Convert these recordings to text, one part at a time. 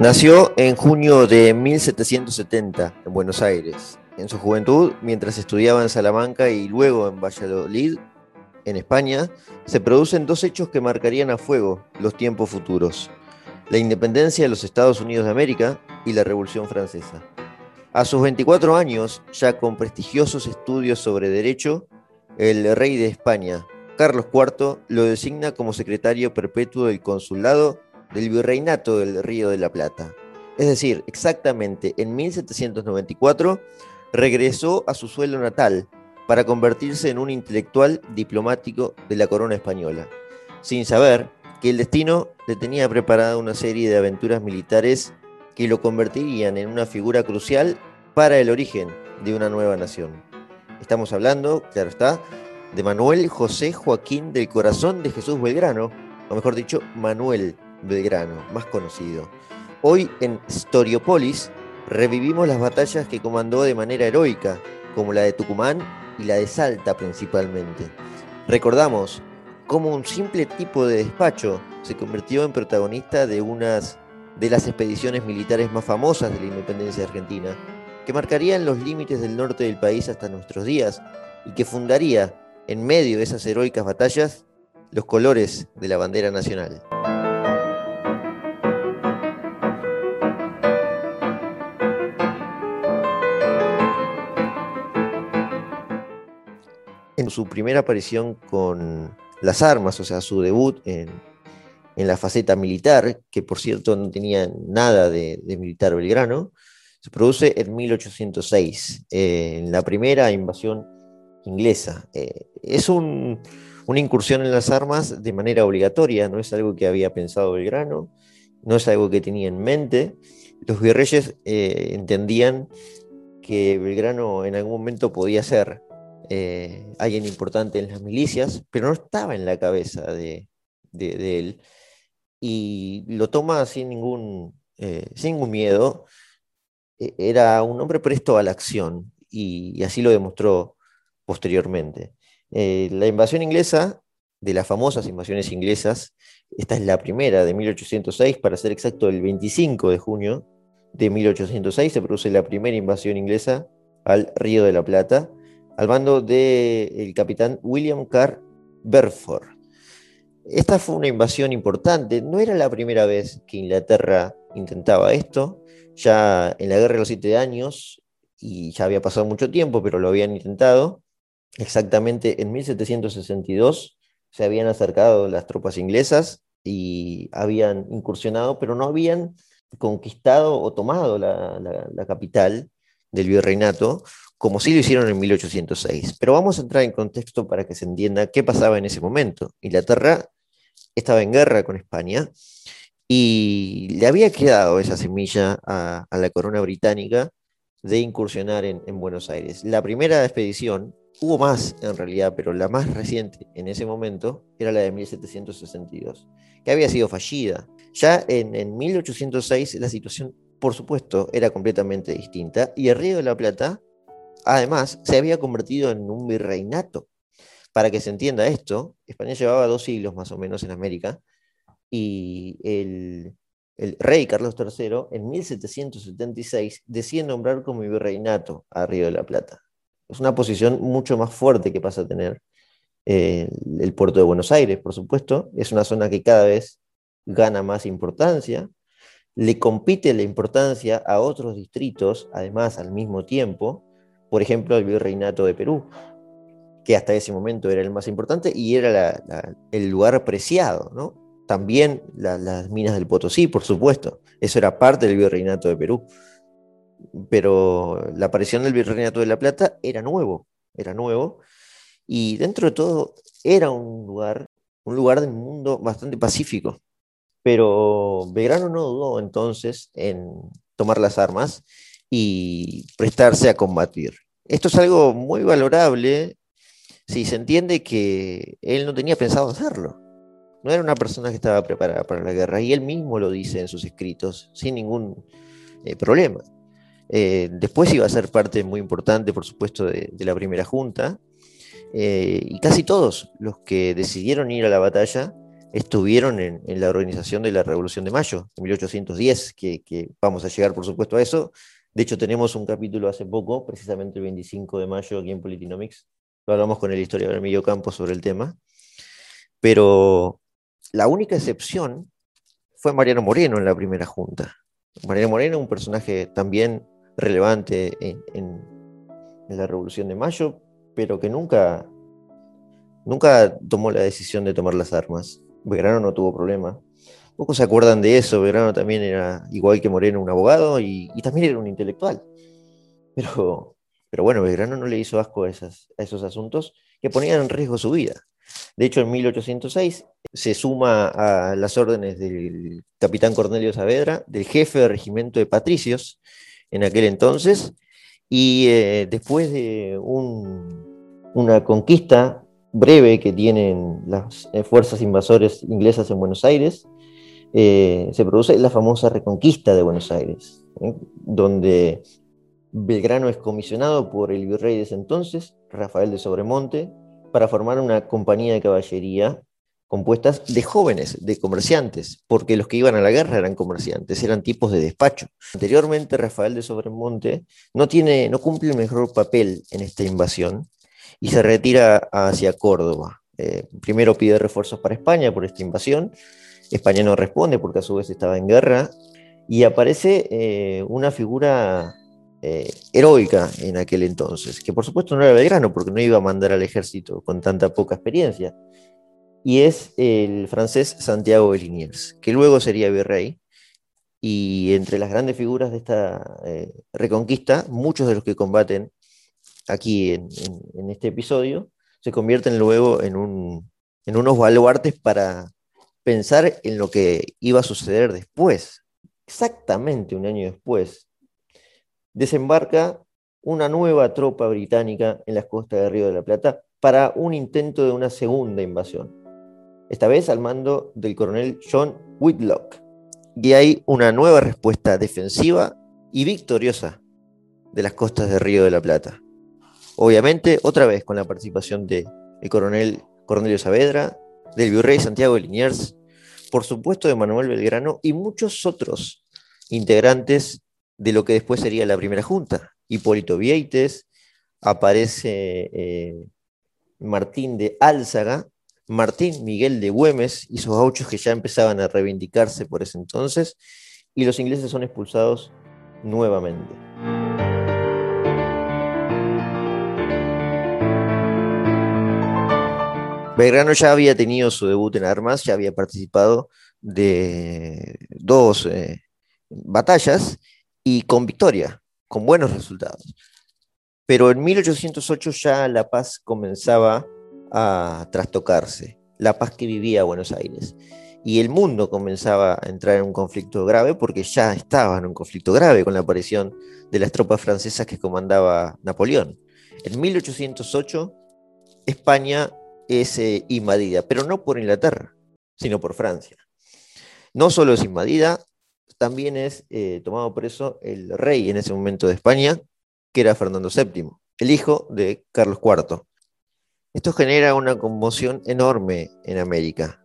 Nació en junio de 1770 en Buenos Aires. En su juventud, mientras estudiaba en Salamanca y luego en Valladolid, en España, se producen dos hechos que marcarían a fuego los tiempos futuros. La independencia de los Estados Unidos de América y la Revolución Francesa. A sus 24 años, ya con prestigiosos estudios sobre derecho, el rey de España, Carlos IV, lo designa como secretario perpetuo del consulado del virreinato del Río de la Plata. Es decir, exactamente en 1794 regresó a su suelo natal para convertirse en un intelectual diplomático de la corona española, sin saber que el destino le tenía preparada una serie de aventuras militares que lo convertirían en una figura crucial para el origen de una nueva nación. Estamos hablando, claro está, de Manuel José Joaquín del Corazón de Jesús Belgrano, o mejor dicho, Manuel Belgrano, más conocido. Hoy en Storiopolis revivimos las batallas que comandó de manera heroica, como la de Tucumán y la de Salta principalmente. Recordamos cómo un simple tipo de despacho se convirtió en protagonista de unas de las expediciones militares más famosas de la independencia argentina, que marcarían los límites del norte del país hasta nuestros días y que fundaría, en medio de esas heroicas batallas, los colores de la bandera nacional. En su primera aparición con las armas, o sea, su debut en, la faceta militar, que por cierto no tenía nada de, militar belgrano, se produce en 1806, eh, en la primera invasión inglesa. Eh, es una incursión en las armas de manera obligatoria, no es algo que había pensado Belgrano, no es algo que tenía en mente. Los virreyes eh, entendían que Belgrano en algún momento podía ser eh, alguien importante en las milicias, pero no estaba en la cabeza de, él. Y lo toma sin ningún, eh, sin ningún miedo. E, era un hombre presto a la acción y, así lo demostró posteriormente. Eh, la invasión inglesa, de las famosas invasiones inglesas, esta es la primera de 1806, para ser exacto, el 25 de junio de 1806 se produce la primera invasión inglesa al Río de la Plata al mando del capitán William Carr Berford. Esta fue una invasión importante, no era la primera vez que Inglaterra intentaba esto, ya en la Guerra de los Siete Años, y ya había pasado mucho tiempo, pero lo habían intentado, exactamente en 1762 se habían acercado las tropas inglesas y habían incursionado, pero no habían conquistado o tomado la capital del virreinato, como sí lo hicieron en 1806. Pero vamos a entrar en contexto para que se entienda qué pasaba en ese momento. Inglaterra estaba en guerra con España y le había quedado esa semilla a, la corona británica de incursionar en, Buenos Aires. La primera expedición, hubo más en realidad, pero la más reciente en ese momento era la de 1762, que había sido fallida. Ya en, en 1806 la situación, por supuesto, era completamente distinta y el Río de la Plata Además, se había convertido en un virreinato. Para que se entienda esto, España llevaba dos siglos más o menos en América y el, rey Carlos III en 1776 decide nombrar como virreinato a Río de la Plata. Es una posición mucho más fuerte que pasa a tener eh, el puerto de Buenos Aires, por supuesto. Es una zona que cada vez gana más importancia. Le compite la importancia a otros distritos, además al mismo tiempo por ejemplo, el virreinato de Perú, que hasta ese momento era el más importante y era el lugar preciado, ¿no? También las minas del Potosí, por supuesto, eso era parte del virreinato de Perú. Pero la aparición del virreinato de La Plata era nuevo, era nuevo, y dentro de todo era un lugar, un lugar del mundo bastante pacífico. Pero Belgrano no dudó entonces en tomar las armas y prestarse a combatir. Esto es algo muy valorable si se entiende que él no tenía pensado hacerlo. No era una persona que estaba preparada para la guerra y él mismo lo dice en sus escritos sin ningún eh, problema. Eh, después iba a ser parte muy importante, por supuesto, de, la primera junta. Eh, y casi todos los que decidieron ir a la batalla estuvieron en, la organización de la Revolución de Mayo, en 1810, que, que, vamos a llegar por supuesto a eso. De hecho, tenemos un capítulo hace poco, precisamente el 25 de mayo, aquí en Politinomics. Lo hablamos con el historiador Emilio Campos sobre el tema. Pero la única excepción fue Mariano Moreno en la primera junta. Mariano Moreno, un personaje también relevante en, la Revolución de Mayo, pero que nunca, nunca tomó la decisión de tomar las armas. Belgrano no tuvo problema. Pocos se acuerdan de eso. Belgrano también era, igual que Moreno, un abogado y, también era un intelectual. Pero, pero bueno, Belgrano no le hizo asco a, a esos asuntos que ponían en riesgo su vida. De hecho, en 1806 se suma a las órdenes del capitán Cornelio Saavedra, del jefe de regimiento de patricios en aquel entonces, y eh, después de una conquista breve que tienen las eh, fuerzas invasores inglesas en Buenos Aires, eh, se produce la famosa reconquista de Buenos Aires, donde Belgrano es comisionado por el virrey de ese entonces, Rafael de Sobremonte, para formar una compañía de caballería compuestas de jóvenes, de comerciantes, porque los que iban a la guerra eran comerciantes, eran tipos de despacho. Anteriormente, Rafael de Sobremonte no, tiene, no cumple el mejor papel en esta invasión y se retira hacia Córdoba. Eh, primero pide refuerzos para España por esta invasión, España no responde porque a su vez estaba en guerra, y aparece eh, una figura eh, heroica en aquel entonces, que por supuesto no era Belgrano, porque no iba a mandar al ejército con tanta poca experiencia, y es el francés Santiago de Liniers, que luego sería virrey, y entre las grandes figuras de esta eh, reconquista, muchos de los que combaten aquí en, este episodio se convierten luego en, en unos baluartes para pensar en lo que iba a suceder después, exactamente un año después, desembarca una nueva tropa británica en las costas de Río de la Plata para un intento de una segunda invasión, esta vez al mando del coronel John Whitlock. Y hay una nueva respuesta defensiva y victoriosa de las costas de Río de la Plata. Obviamente, otra vez con la participación del coronel Cornelio Saavedra, del virrey Santiago de Liniers, por supuesto de Manuel Belgrano y muchos otros integrantes de lo que después sería la primera junta. Hipólito Vieites, aparece eh, Martín de Álzaga, Martín Miguel de Güemes y sus gauchos que ya empezaban a reivindicarse por ese entonces, y los ingleses son expulsados nuevamente. Belgrano ya había tenido su debut en armas, ya había participado de dos eh, batallas y con victoria, con buenos resultados. Pero en 1808 ya la paz comenzaba a trastocarse, la paz que vivía Buenos Aires. Y el mundo comenzaba a entrar en un conflicto grave porque ya estaba en un conflicto grave con la aparición de las tropas francesas que comandaba Napoleón. En 1808 España es eh, invadida, pero no por Inglaterra, sino por Francia. No solo es invadida, también es eh, tomado preso el rey en ese momento de España, que era Fernando VII, el hijo de Carlos IV. Esto genera una conmoción enorme en América.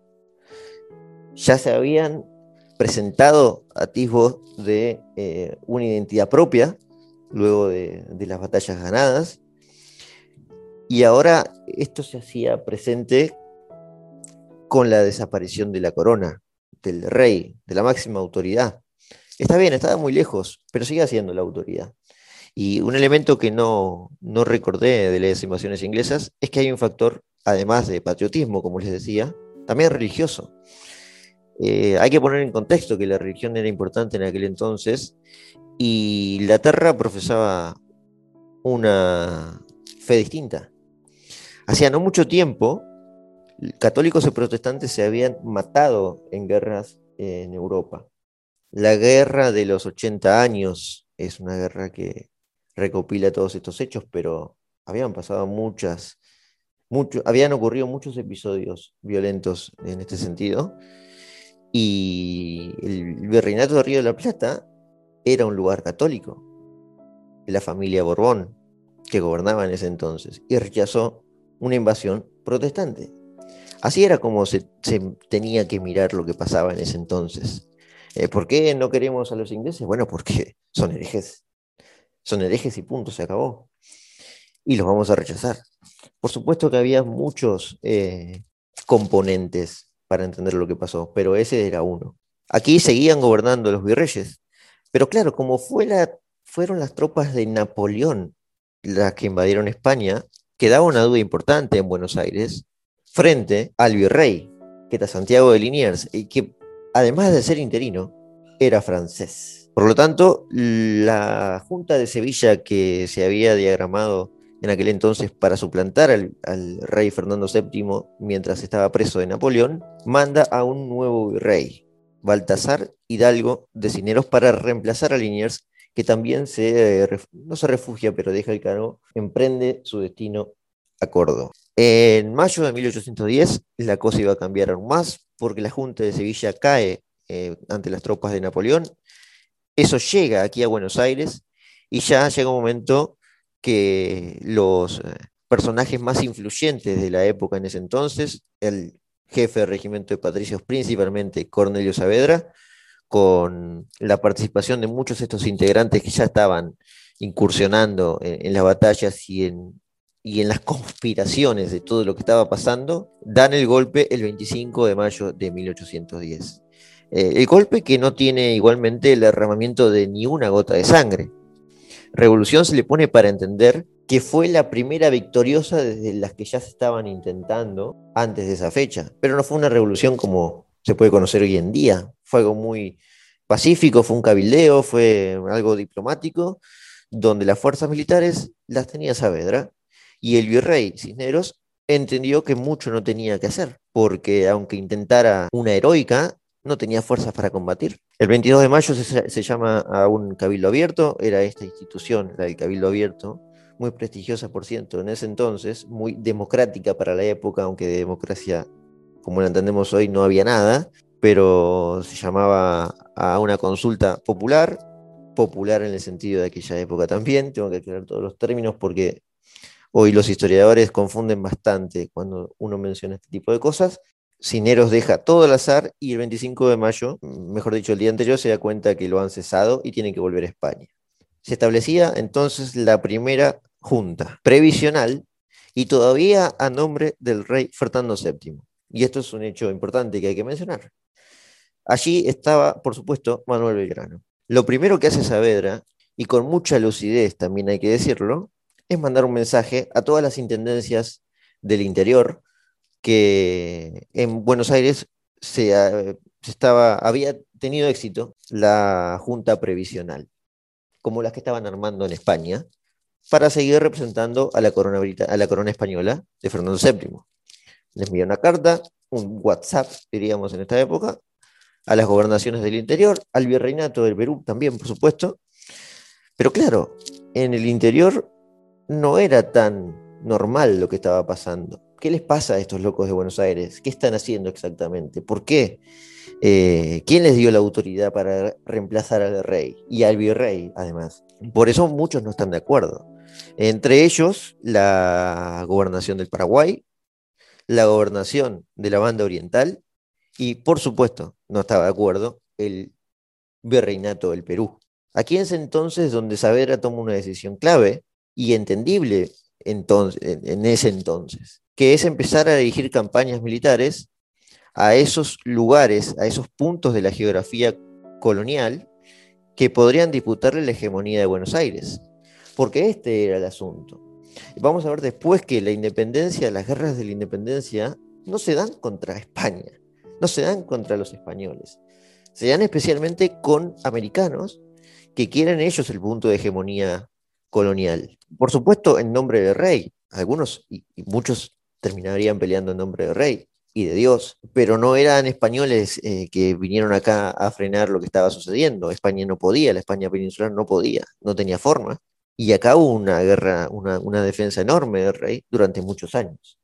Ya se habían presentado atisbos de eh, una identidad propia luego de, de las batallas ganadas, y ahora esto se hacía presente con la desaparición de la corona, del rey, de la máxima autoridad. Está bien, estaba muy lejos, pero sigue siendo la autoridad. Y un elemento que no, no recordé de las invasiones inglesas es que hay un factor, además de patriotismo, como les decía, también religioso. Eh, hay que poner en contexto que la religión era importante en aquel entonces y Inglaterra profesaba una fe distinta. Hacía no mucho tiempo, católicos y protestantes se habían matado en guerras en Europa. La guerra de los 80 años es una guerra que recopila todos estos hechos, pero habían pasado muchas, habían ocurrido muchos episodios violentos en este sentido. Y el virreinato de Río de la Plata era un lugar católico, la familia Borbón, que gobernaba en ese entonces, y rechazó una invasión protestante. Así era como se, tenía que mirar lo que pasaba en ese entonces. Eh, ¿Por qué no queremos a los ingleses? Bueno, porque son herejes. Son herejes y punto, se acabó. Y los vamos a rechazar. Por supuesto que había muchos eh, componentes para entender lo que pasó, pero ese era uno. Aquí seguían gobernando los virreyes, pero claro, como fue la, fueron las tropas de Napoleón las que invadieron España, quedaba una duda importante en Buenos Aires frente al virrey, que era Santiago de Liniers, y que además de ser interino, era francés. Por lo tanto, la Junta de Sevilla que se había diagramado en aquel entonces para suplantar al, rey Fernando VII mientras estaba preso de Napoleón, manda a un nuevo virrey, Baltasar Hidalgo de Cineros, para reemplazar a Liniers, que también se, no se refugia, pero deja el cargo, emprende su destino a Córdoba. En mayo de 1810 la cosa iba a cambiar aún más porque la Junta de Sevilla cae eh, ante las tropas de Napoleón. Eso llega aquí a Buenos Aires y ya llega un momento que los eh, personajes más influyentes de la época en ese entonces, el jefe del regimiento de patricios, principalmente Cornelio Saavedra, con la participación de muchos de estos integrantes que ya estaban incursionando en, las batallas y en, y en las conspiraciones de todo lo que estaba pasando, dan el golpe el 25 de mayo de 1810. Eh, el golpe que no tiene igualmente el derramamiento de ni una gota de sangre, revolución se le pone para entender que fue la primera victoriosa desde las que ya se estaban intentando antes de esa fecha. Pero no fue una revolución como se puede conocer hoy en día. Fue algo muy pacífico, fue un cabildeo, fue algo diplomático, donde las fuerzas militares las tenía Saavedra y el virrey Cisneros entendió que mucho no tenía que hacer, porque aunque intentara una heroica, no tenía fuerzas para combatir. El 22 de mayo se, llama a un cabildo abierto, era esta institución, la del cabildo abierto, muy prestigiosa, por cierto, en ese entonces, muy democrática para la época, aunque de democracia, como la entendemos hoy, no había nada, pero se llamaba a una consulta popular, popular en el sentido de aquella época también, tengo que aclarar todos los términos porque hoy los historiadores confunden bastante cuando uno menciona este tipo de cosas, Cineros deja todo al azar y el 25 de mayo, mejor dicho, el día anterior, se da cuenta que lo han cesado y tienen que volver a España. Se establecía entonces la primera junta previsional y todavía a nombre del rey Fernando VII. Y esto es un hecho importante que hay que mencionar. Allí estaba, por supuesto, Manuel Belgrano. Lo primero que hace Saavedra, y con mucha lucidez también hay que decirlo, es mandar un mensaje a todas las intendencias del interior que en Buenos Aires se, ah, estaba, había tenido éxito la Junta Previsional, como las que estaban armando en España, para seguir representando a la corona, a la corona española de Fernando VII. Les envió una carta, un WhatsApp, diríamos en esta época, a las gobernaciones del interior, al virreinato del Perú también, por supuesto. Pero claro, en el interior no era tan normal lo que estaba pasando. ¿Qué les pasa a estos locos de Buenos Aires? ¿Qué están haciendo exactamente? ¿Por qué? Eh, ¿Quién les dio la autoridad para reemplazar al rey y al virrey, además? Por eso muchos no están de acuerdo. Entre ellos, la gobernación del Paraguay, la gobernación de la banda oriental y, por supuesto, no estaba de acuerdo el virreinato del Perú. Aquí es entonces donde Saavedra toma una decisión clave y entendible entonces, en ese entonces que es empezar a dirigir campañas militares a esos lugares, a esos puntos de la geografía colonial que podrían disputarle la hegemonía de Buenos Aires. Porque este era el asunto. Vamos a ver después que la independencia, las guerras de la independencia, no se dan contra España, no se dan contra los españoles, se dan especialmente con americanos que quieren ellos el punto de hegemonía colonial. Por supuesto, en nombre del rey. Algunos y, muchos terminarían peleando en nombre del rey y de Dios, pero no eran españoles eh, que vinieron acá a frenar lo que estaba sucediendo. España no podía, la España peninsular no podía, no tenía forma. Y acá hubo una guerra, una, una defensa enorme del rey durante muchos años.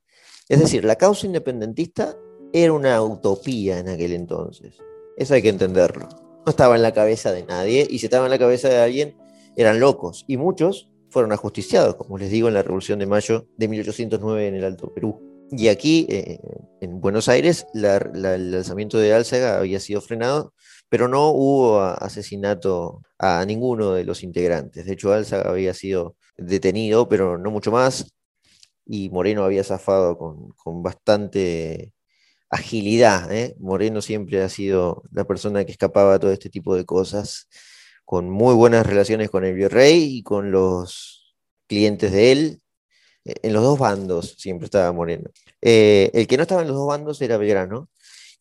Es decir, la causa independentista era una utopía en aquel entonces. Eso hay que entenderlo. No estaba en la cabeza de nadie y si estaba en la cabeza de alguien eran locos. Y muchos fueron ajusticiados, como les digo, en la Revolución de Mayo de 1809 en el Alto Perú. Y aquí, eh, en Buenos Aires, el lanzamiento de Álzaga había sido frenado, pero no hubo asesinato a ninguno de los integrantes. De hecho, Álzaga había sido detenido, pero no mucho más, y Moreno había zafado con, bastante agilidad. ¿eh? Moreno siempre ha sido la persona que escapaba a todo este tipo de cosas, con muy buenas relaciones con el virrey y con los clientes de él. Eh, en los dos bandos siempre estaba Moreno. Eh, el que no estaba en los dos bandos era Belgrano.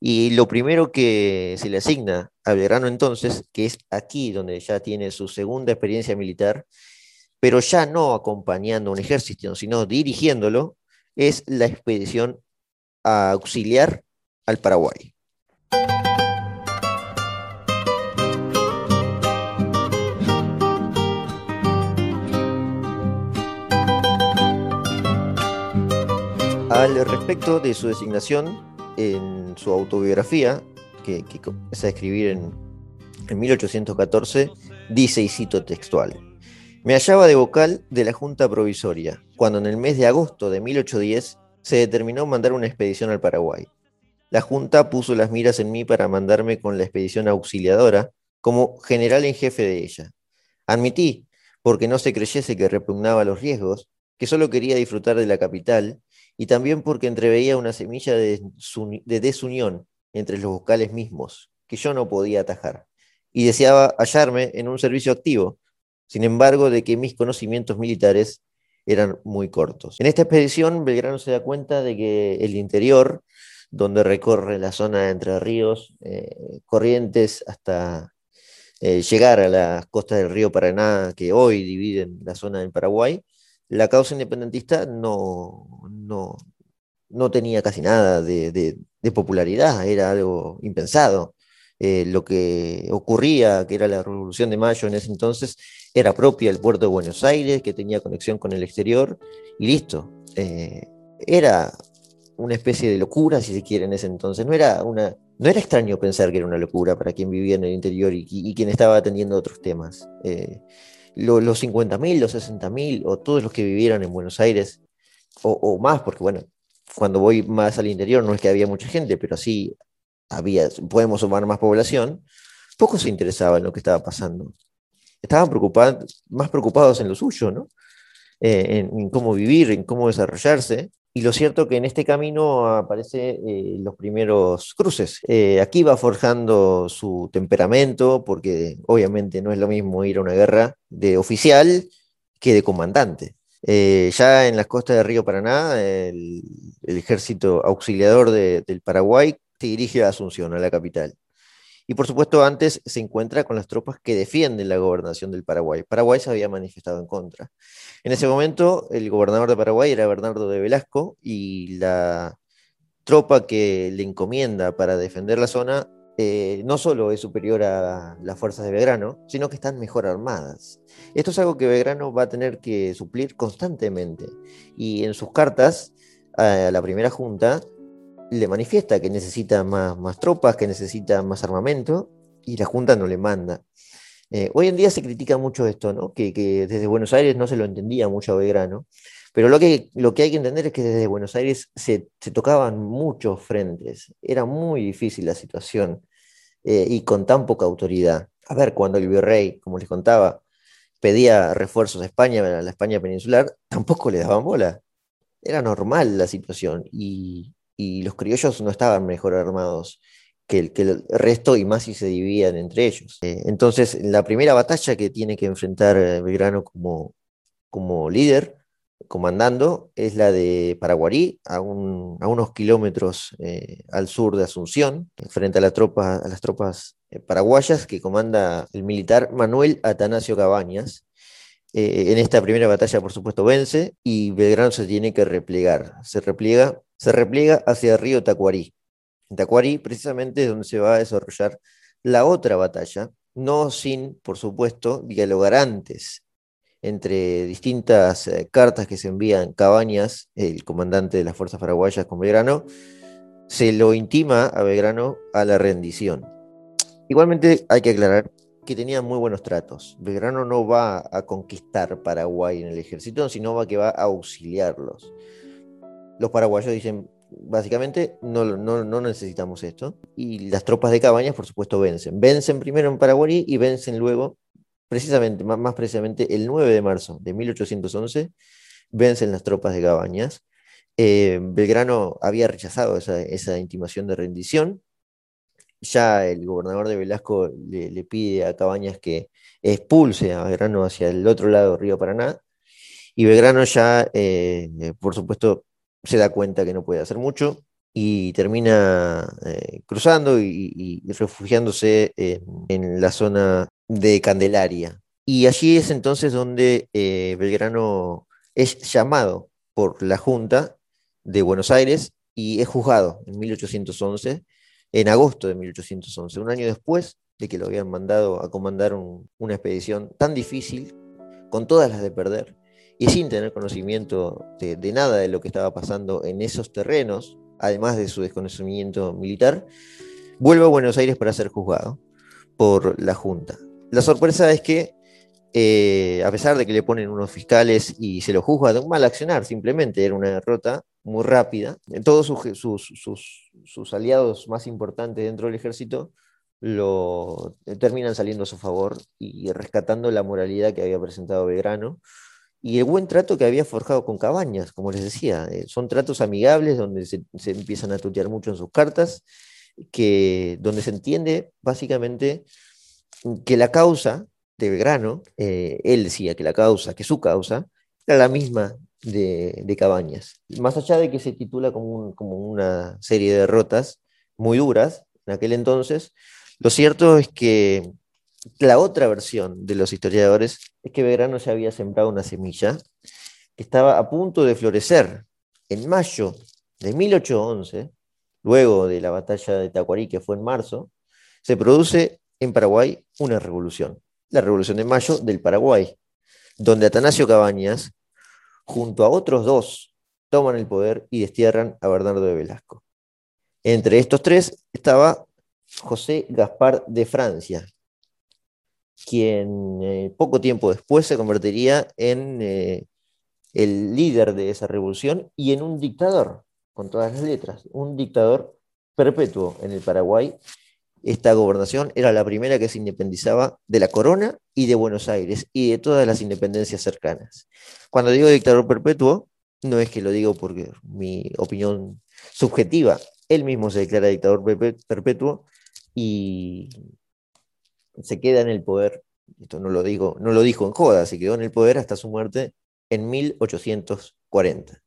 Y lo primero que se le asigna a Belgrano entonces, que es aquí donde ya tiene su segunda experiencia militar, pero ya no acompañando un ejército, sino dirigiéndolo, es la expedición a auxiliar al Paraguay. Al respecto de su designación, en su autobiografía, que, que comienza a escribir en, en 1814, dice, y cito textual, me hallaba de vocal de la Junta Provisoria, cuando en el mes de agosto de 1810 se determinó mandar una expedición al Paraguay. La Junta puso las miras en mí para mandarme con la expedición auxiliadora como general en jefe de ella. Admití, porque no se creyese que repugnaba los riesgos, que solo quería disfrutar de la capital y también porque entreveía una semilla de, desunión entre los vocales mismos, que yo no podía atajar, y deseaba hallarme en un servicio activo, sin embargo, de que mis conocimientos militares eran muy cortos. En esta expedición, Belgrano se da cuenta de que el interior, donde recorre la zona Entre Ríos, eh, Corrientes, hasta eh, llegar a las costas del río Paraná, que hoy dividen la zona del Paraguay, la causa independentista no, no, tenía casi nada de popularidad, era algo impensado. Eh, lo que ocurría, que era la Revolución de Mayo en ese entonces, era propia del puerto de Buenos Aires, que tenía conexión con el exterior, y listo. Eh, era una especie de locura, si se quiere, en ese entonces. No era, una, no era extraño pensar que era una locura para quien vivía en el interior y, quien estaba atendiendo otros temas. Eh, los 50.000, los 60.000, o todos los que vivieran en Buenos Aires, o, o, más, porque bueno, cuando voy más al interior no es que había mucha gente, pero sí había, podemos sumar más población, pocos se interesaban en lo que estaba pasando. Estaban preocupados, más preocupados en lo suyo, ¿no? Eh, en, cómo vivir, en cómo desarrollarse. Y lo cierto que en este camino aparecen eh, los primeros cruces. Eh, aquí va forjando su temperamento, porque obviamente no es lo mismo ir a una guerra de oficial que de comandante. ya en las costas del río Paraná, el, ejército auxiliador del Paraguay se dirige a Asunción, a la capital. Y por supuesto antes se encuentra con las tropas que defienden la gobernación del Paraguay. Paraguay se había manifestado en contra. En ese momento el gobernador de Paraguay era Bernardo de Velasco y la tropa que le encomienda para defender la zona eh, no solo es superior a las fuerzas de Belgrano, sino que están mejor armadas. Esto es algo que Belgrano va a tener que suplir constantemente. Y en sus cartas a la primera junta le manifiesta que necesita más, más tropas, que necesita más armamento, y la Junta no le manda. Eh, hoy en día se critica mucho esto, ¿no? que, desde Buenos Aires no se lo entendía mucho a Belgrano, pero lo que, lo que hay que entender es que desde Buenos Aires se, tocaban muchos frentes, era muy difícil la situación eh, y con tan poca autoridad. A ver, cuando el virrey, como les contaba, pedía refuerzos a España, a la España peninsular, tampoco le daban bola. Era normal la situación y, y los criollos no estaban mejor armados que el, resto y más si se dividían entre ellos. Eh, entonces, la primera batalla que tiene que enfrentar eh, Belgrano como, como líder, comandando, es la de Paraguarí, a, unos kilómetros eh, al sur de Asunción, frente a, las tropas paraguayas que comanda el militar Manuel Atanasio Cabañas. en esta primera batalla, por supuesto, vence y Belgrano se tiene que replegar. Se repliega se repliega hacia el río Tacuarí. En Tacuarí, precisamente, es donde se va a desarrollar la otra batalla, no sin, por supuesto, dialogar antes entre distintas eh, cartas que se envían Cabañas, el comandante de las fuerzas paraguayas con Belgrano, se lo intima a Belgrano a la rendición. Igualmente hay que aclarar que tenían muy buenos tratos. Belgrano no va a conquistar Paraguay en el ejército, sino que va a auxiliarlos. Los paraguayos dicen, básicamente, no, no, no, necesitamos esto. Y las tropas de Cabañas, por supuesto, vencen. Vencen primero en Paraguay y vencen luego, precisamente, más, precisamente, el 9 de marzo de 1811, vencen las tropas de Cabañas. Eh, Belgrano había rechazado esa, esa, intimación de rendición. Ya el gobernador de Velasco le, pide a Cabañas que expulse a Belgrano hacia el otro lado del río Paraná. Y Belgrano ya, eh, por supuesto, se da cuenta que no puede hacer mucho y termina eh, cruzando y, refugiándose en, la zona de Candelaria. Y allí es entonces donde eh, Belgrano es llamado por la Junta de Buenos Aires y es juzgado en 1811, en agosto de 1811, un año después de que lo habían mandado a comandar una expedición tan difícil, con todas las de perder, y sin tener conocimiento de, nada de lo que estaba pasando en esos terrenos, además de su desconocimiento militar, vuelve a Buenos Aires para ser juzgado por la Junta. La sorpresa es que, eh, a pesar de que le ponen unos fiscales y se lo juzga de un mal accionar, simplemente era una derrota muy rápida, todos sus, aliados más importantes dentro del ejército lo eh, terminan saliendo a su favor y rescatando la moralidad que había presentado Belgrano y el buen trato que había forjado con Cabañas, como les decía. Eh, son tratos amigables donde se, empiezan a tutear mucho en sus cartas, que, donde se entiende básicamente que la causa de Belgrano, eh, él decía que la causa, que su causa, era la misma de, Cabañas. Más allá de que se titula como, como una serie de derrotas muy duras en aquel entonces, lo cierto es que la otra versión de los historiadores es que Belgrano ya había sembrado una semilla que estaba a punto de florecer. En mayo de 1811, luego de la batalla de Tacuarí, que fue en marzo, se produce en Paraguay una revolución, la Revolución de Mayo del Paraguay, donde Atanasio Cabañas, junto a otros dos, toman el poder y destierran a Bernardo de Velasco. Entre estos tres estaba José Gaspar de Francia, quien eh, poco tiempo después se convertiría en eh, el líder de esa revolución y en un dictador, con todas las letras, un dictador perpetuo en el Paraguay. Esta gobernación era la primera que se independizaba de la corona y de Buenos Aires y de todas las independencias cercanas. Cuando digo dictador perpetuo, no es que lo digo porque mi opinión subjetiva, él mismo se declara dictador perpetuo y se queda en el poder, esto no lo, digo, no lo dijo en joda, se quedó en el poder hasta su muerte en 1840.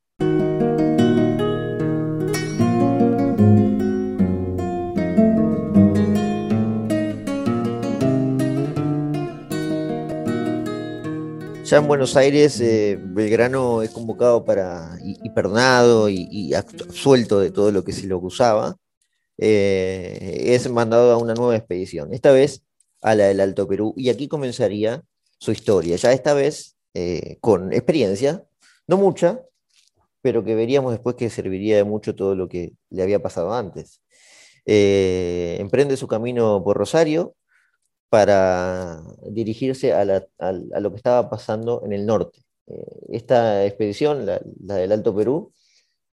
Ya en Buenos Aires, eh, Belgrano es convocado para, y, perdonado y, absuelto de todo lo que se lo acusaba, eh, es mandado a una nueva expedición. Esta vez a la del Alto Perú. Y aquí comenzaría su historia, ya esta vez eh, con experiencia, no mucha, pero que veríamos después que serviría de mucho todo lo que le había pasado antes. Eh, emprende su camino por Rosario para dirigirse a, lo que estaba pasando en el norte. Eh, esta expedición, la, la del Alto Perú,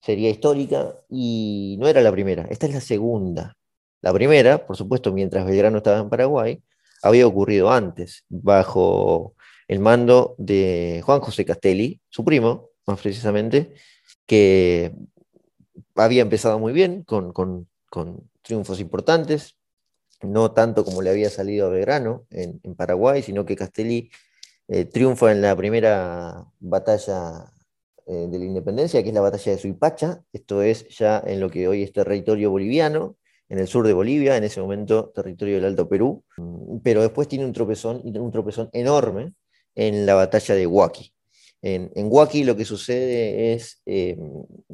sería histórica y no era la primera, esta es la segunda. La primera, por supuesto, mientras Belgrano estaba en Paraguay, había ocurrido antes, bajo el mando de Juan José Castelli, su primo, más precisamente, que había empezado muy bien, con, triunfos importantes, no tanto como le había salido a Belgrano en, Paraguay, sino que Castelli eh, triunfa en la primera batalla eh, de la independencia, que es la batalla de Suipacha, esto es ya en lo que hoy es territorio boliviano, en el sur de Bolivia, en ese momento territorio del Alto Perú, mm, pero después tiene un tropezón, un tropezón enorme en la batalla de Huaki. En, en Huaki lo que sucede es eh,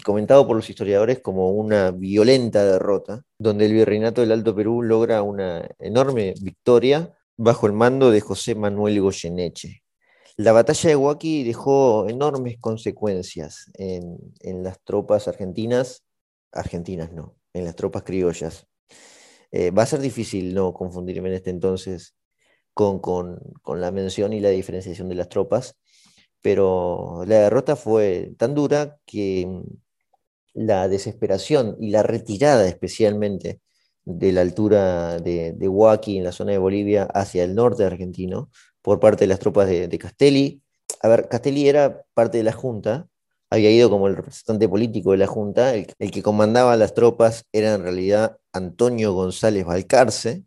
comentado por los historiadores como una violenta derrota, donde el virreinato del Alto Perú logra una enorme victoria bajo el mando de José Manuel Goyeneche. La batalla de Huaki dejó enormes consecuencias en, en las tropas argentinas, argentinas no, en las tropas criollas. Eh, va a ser difícil no confundirme en este entonces con, la mención y la diferenciación de las tropas, pero la derrota fue tan dura que la desesperación y la retirada especialmente de la altura de, de Huaki en la zona de Bolivia hacia el norte argentino por parte de las tropas de, de Castelli. A ver, Castelli era parte de la Junta, había ido como el representante político de la Junta, el, que comandaba las tropas era en realidad Antonio González Balcarce,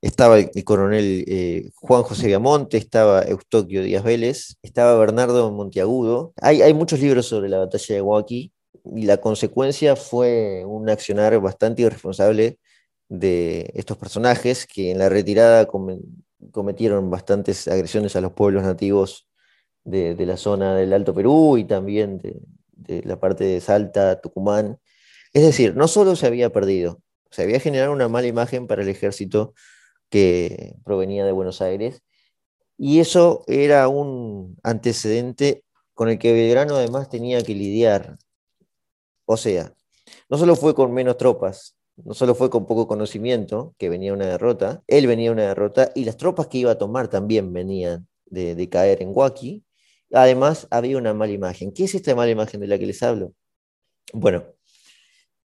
estaba el, coronel eh, Juan José Viamonte, estaba Eustoquio Díaz Vélez, estaba Bernardo Monteagudo. Hay, hay muchos libros sobre la batalla de Huaki y la consecuencia fue un accionar bastante irresponsable de estos personajes que en la retirada cometieron bastantes agresiones a los pueblos nativos de, la zona del Alto Perú y también de, la parte de Salta, Tucumán. Es decir, no solo se había perdido, se había generado una mala imagen para el ejército que provenía de Buenos Aires y eso era un antecedente con el que Belgrano además tenía que lidiar. O sea, no solo fue con menos tropas, no solo fue con poco conocimiento, que venía una derrota, él venía una derrota y las tropas que iba a tomar también venían de, de caer en Huaki, Además, había una mala imagen. ¿Qué es esta mala imagen de la que les hablo? Bueno,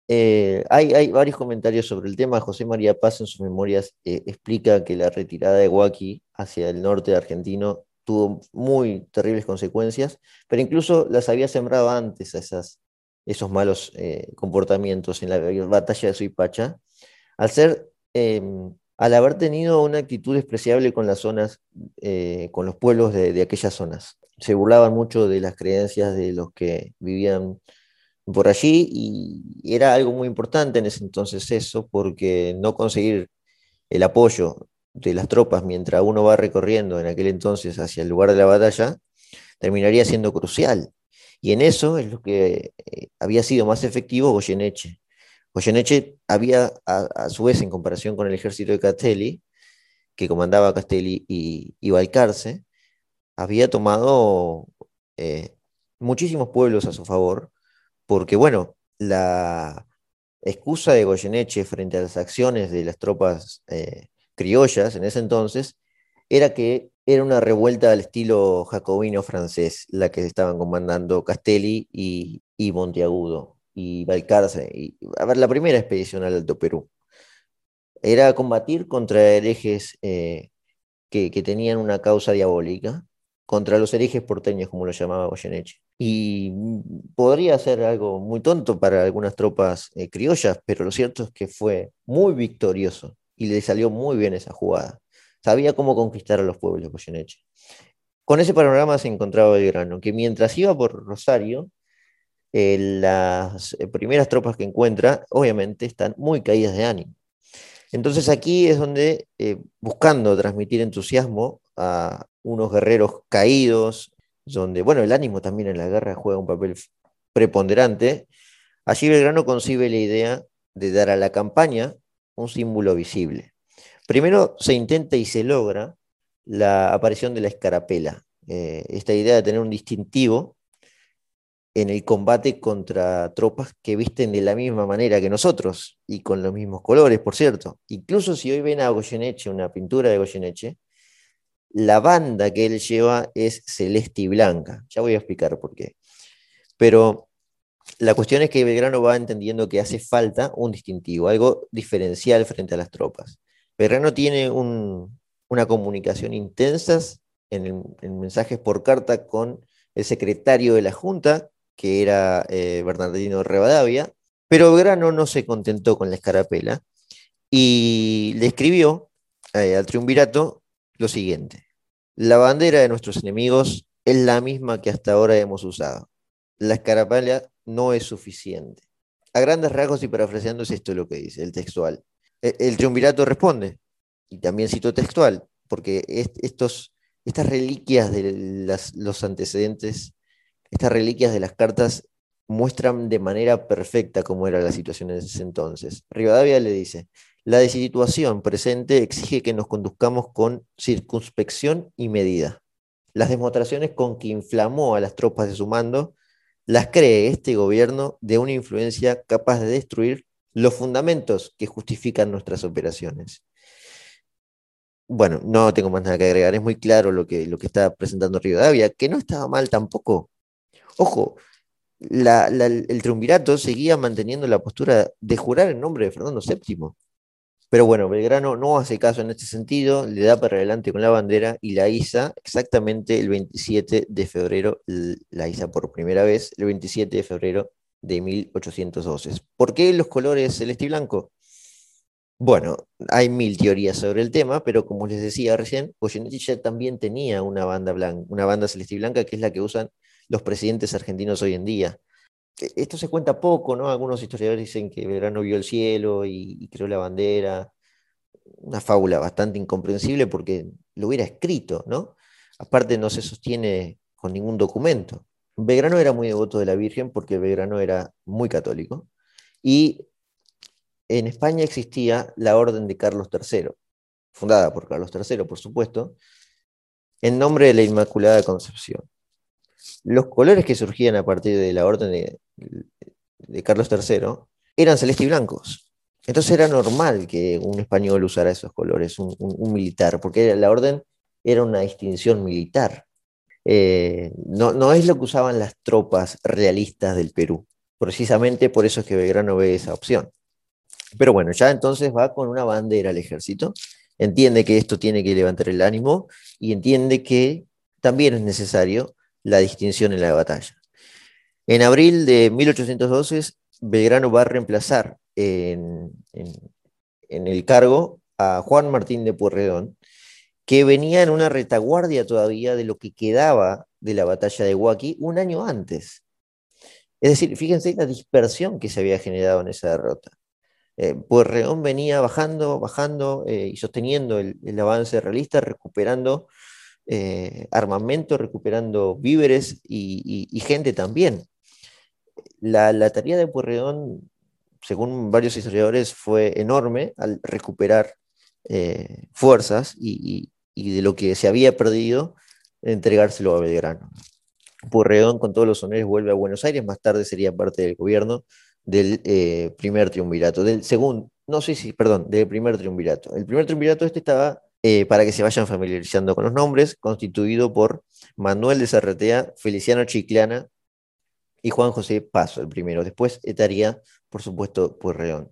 eh, hay, varios comentarios sobre el tema. José María Paz en sus memorias eh, explica que la retirada de Huaki hacia el norte argentino tuvo muy terribles consecuencias, pero incluso las había sembrado antes a esas, esos malos eh, comportamientos en la batalla de Suipacha, al ser em, al haber tenido una actitud despreciable con las zonas, con los pueblos de, aquellas zonas se burlaban mucho de las creencias de los que vivían por allí y era algo muy importante en ese entonces eso, porque no conseguir el apoyo de las tropas mientras uno va recorriendo en aquel entonces hacia el lugar de la batalla, terminaría siendo crucial. Y en eso es lo que eh, había sido más efectivo Goyeneche. Goyeneche había, a, su vez, en comparación con el ejército de Castelli, que comandaba Castelli y, y Balcarce, había tomado eh, muchísimos pueblos a su favor, porque bueno, la excusa de Goyeneche frente a las acciones de las tropas eh, criollas en ese entonces era que era una revuelta al estilo jacobino francés, la que estaban comandando Castelli y, Monteagudo y Balcarce. Y, a ver, la primera expedición al Alto Perú. Era combatir contra herejes eh, que, que, tenían una causa diabólica contra los herejes porteños, como lo llamaba Goyeneche. Y podría ser algo muy tonto para algunas tropas eh, criollas, pero lo cierto es que fue muy victorioso y le salió muy bien esa jugada. Sabía cómo conquistar a los pueblos Goyeneche. Con ese panorama se encontraba Belgrano, que mientras iba por Rosario, eh, las eh, primeras tropas que encuentra, obviamente, están muy caídas de ánimo. Entonces aquí es donde, buscando transmitir entusiasmo a, unos guerreros caídos, donde, bueno, el ánimo también en la guerra juega un papel preponderante, allí Belgrano concibe la idea de dar a la campaña un símbolo visible. Primero se intenta y se logra la aparición de la escarapela, eh, esta idea de tener un distintivo en el combate contra tropas que visten de la misma manera que nosotros y con los mismos colores, por cierto. Incluso si hoy ven a Goyeneche, una pintura de Goyeneche, la banda que él lleva es celeste y blanca. Ya voy a explicar por qué. Pero la cuestión es que Belgrano va entendiendo que hace falta un distintivo, algo diferencial frente a las tropas. Belgrano tiene una comunicación intensa en, mensajes por carta con el secretario de la Junta, que era eh, Bernardino Rivadavia, pero Belgrano no se contentó con la escarapela y le escribió eh, al triunvirato lo siguiente. La bandera de nuestros enemigos es la misma que hasta ahora hemos usado. La escarapela no es suficiente. A grandes rasgos y parafraseando es esto lo que dice, el textual. E, el, triunvirato responde, y también cito textual, porque estos, estas reliquias de los antecedentes, estas reliquias de las cartas muestran de manera perfecta cómo era la situación en ese entonces. Rivadavia le dice, la situación presente exige que nos conduzcamos con circunspección y medida. Las demostraciones con que inflamó a las tropas de su mando las cree este gobierno de una influencia capaz de destruir los fundamentos que justifican nuestras operaciones. Bueno, no tengo más nada que agregar, es muy claro lo que, lo que está presentando Rivadavia, que no estaba mal tampoco. Ojo, el triunvirato seguía manteniendo la postura de jurar en nombre de Fernando VII. Pero bueno, Belgrano no hace caso en este sentido, le da para adelante con la bandera y la iza exactamente el 27 de febrero, la iza por primera vez, el 27 de febrero de 1812. ¿Por qué los colores celeste y blanco? Bueno, hay mil teorías sobre el tema, pero como les decía recién, Goyeneche también tenía una banda, blanca, una banda celeste y blanca que es la que usan los presidentes argentinos hoy en día. E, esto se cuenta poco, ¿no? Algunos historiadores dicen que Belgrano vio el cielo y, creó la bandera. Una fábula bastante incomprensible porque lo hubiera escrito, ¿no? Aparte no se sostiene con ningún documento. Belgrano era muy devoto de la Virgen porque Belgrano era muy católico. Y en España existía la Orden de Carlos III, fundada por Carlos III, por supuesto, en nombre de la Inmaculada Concepción los colores que surgían a partir de la orden de, Carlos III eran celeste y blancos. Entonces era normal que un español usara esos colores, un, militar, porque la orden era una distinción militar. Eh, no, no, es lo que usaban las tropas realistas del Perú. Precisamente por eso es que Belgrano ve esa opción. Pero bueno, ya entonces va con una bandera al ejército, entiende que esto tiene que levantar el ánimo y entiende que también es necesario la distinción en la batalla. En abril de 1812, Belgrano va a reemplazar en, el cargo a Juan Martín de Puerredón, que venía en una retaguardia todavía de lo que quedaba de la batalla de Huaki un año antes. Es decir, fíjense la dispersión que se había generado en esa derrota. Eh, venía bajando, bajando eh, y sosteniendo el, avance realista, recuperando eh, armamento, recuperando víveres y, gente también. La, tarea de Puerredón, según varios historiadores, fue enorme al recuperar eh, fuerzas y, de lo que se había perdido, entregárselo a Belgrano. Puerredón, con todos los honores, vuelve a Buenos Aires, más tarde sería parte del gobierno del eh, primer triunvirato, del segundo, no sé si, perdón, del primer triunvirato. El primer triunvirato este estaba eh, para que se vayan familiarizando con los nombres, constituido por Manuel de Sarretea, Feliciano Chiclana y Juan José Paso, el primero. Después estaría, por supuesto, Pueyrredón.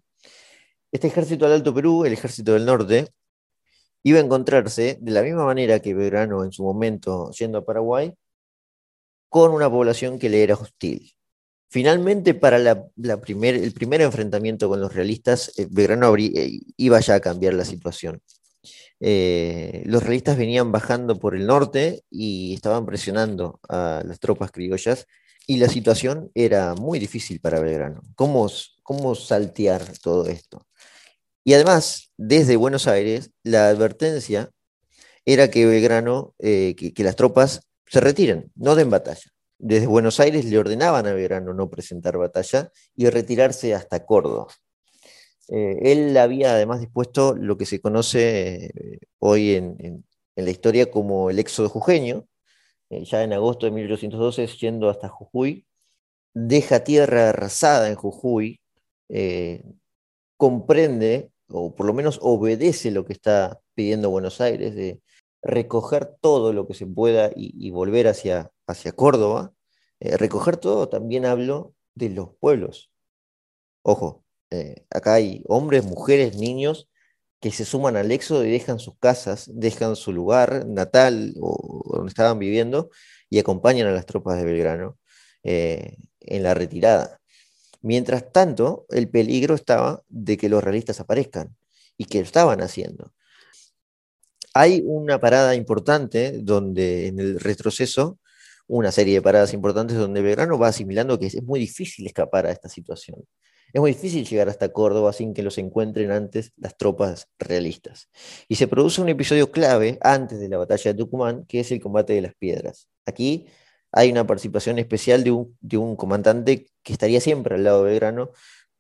Este ejército del Alto Perú, el ejército del norte, iba a encontrarse de la misma manera que Belgrano en su momento yendo a Paraguay, con una población que le era hostil. Finalmente, para el primer enfrentamiento con los realistas, eh, Belgrano eh, iba ya a cambiar la situación. Eh, los realistas venían bajando por el norte y estaban presionando a las tropas criollas y la situación era muy difícil para Belgrano. ¿Cómo, cómo saltear todo esto? Y además, desde Buenos Aires, la advertencia era que Belgrano, eh, que, las tropas se retiren, no den batalla. Desde Buenos Aires le ordenaban a Belgrano no presentar batalla y retirarse hasta Córdoba. Eh, él había además dispuesto lo que se conoce eh, hoy en, la historia como el éxodo jujeño, eh, ya en agosto de 1812, yendo hasta Jujuy, deja tierra arrasada en Jujuy, comprende, o por lo menos obedece lo que está pidiendo Buenos Aires, de recoger todo lo que se pueda y, volver hacia, hacia Córdoba. recoger todo, también hablo de los pueblos. Ojo, eh, acá hay hombres, mujeres, niños que se suman al éxodo y dejan sus casas, dejan su lugar natal o donde estaban viviendo y acompañan a las tropas de Belgrano eh, en la retirada. Mientras tanto, el peligro estaba de que los realistas aparezcan y que lo estaban haciendo. Hay una parada importante donde en el retroceso, una serie de paradas importantes donde Belgrano va asimilando que es muy difícil escapar a esta situación. Es muy difícil llegar hasta Córdoba sin que los encuentren antes las tropas realistas. Y se produce un episodio clave antes de la batalla de Tucumán, que es el combate de las piedras. Aquí hay una participación especial de un, comandante que estaría siempre al lado de Belgrano,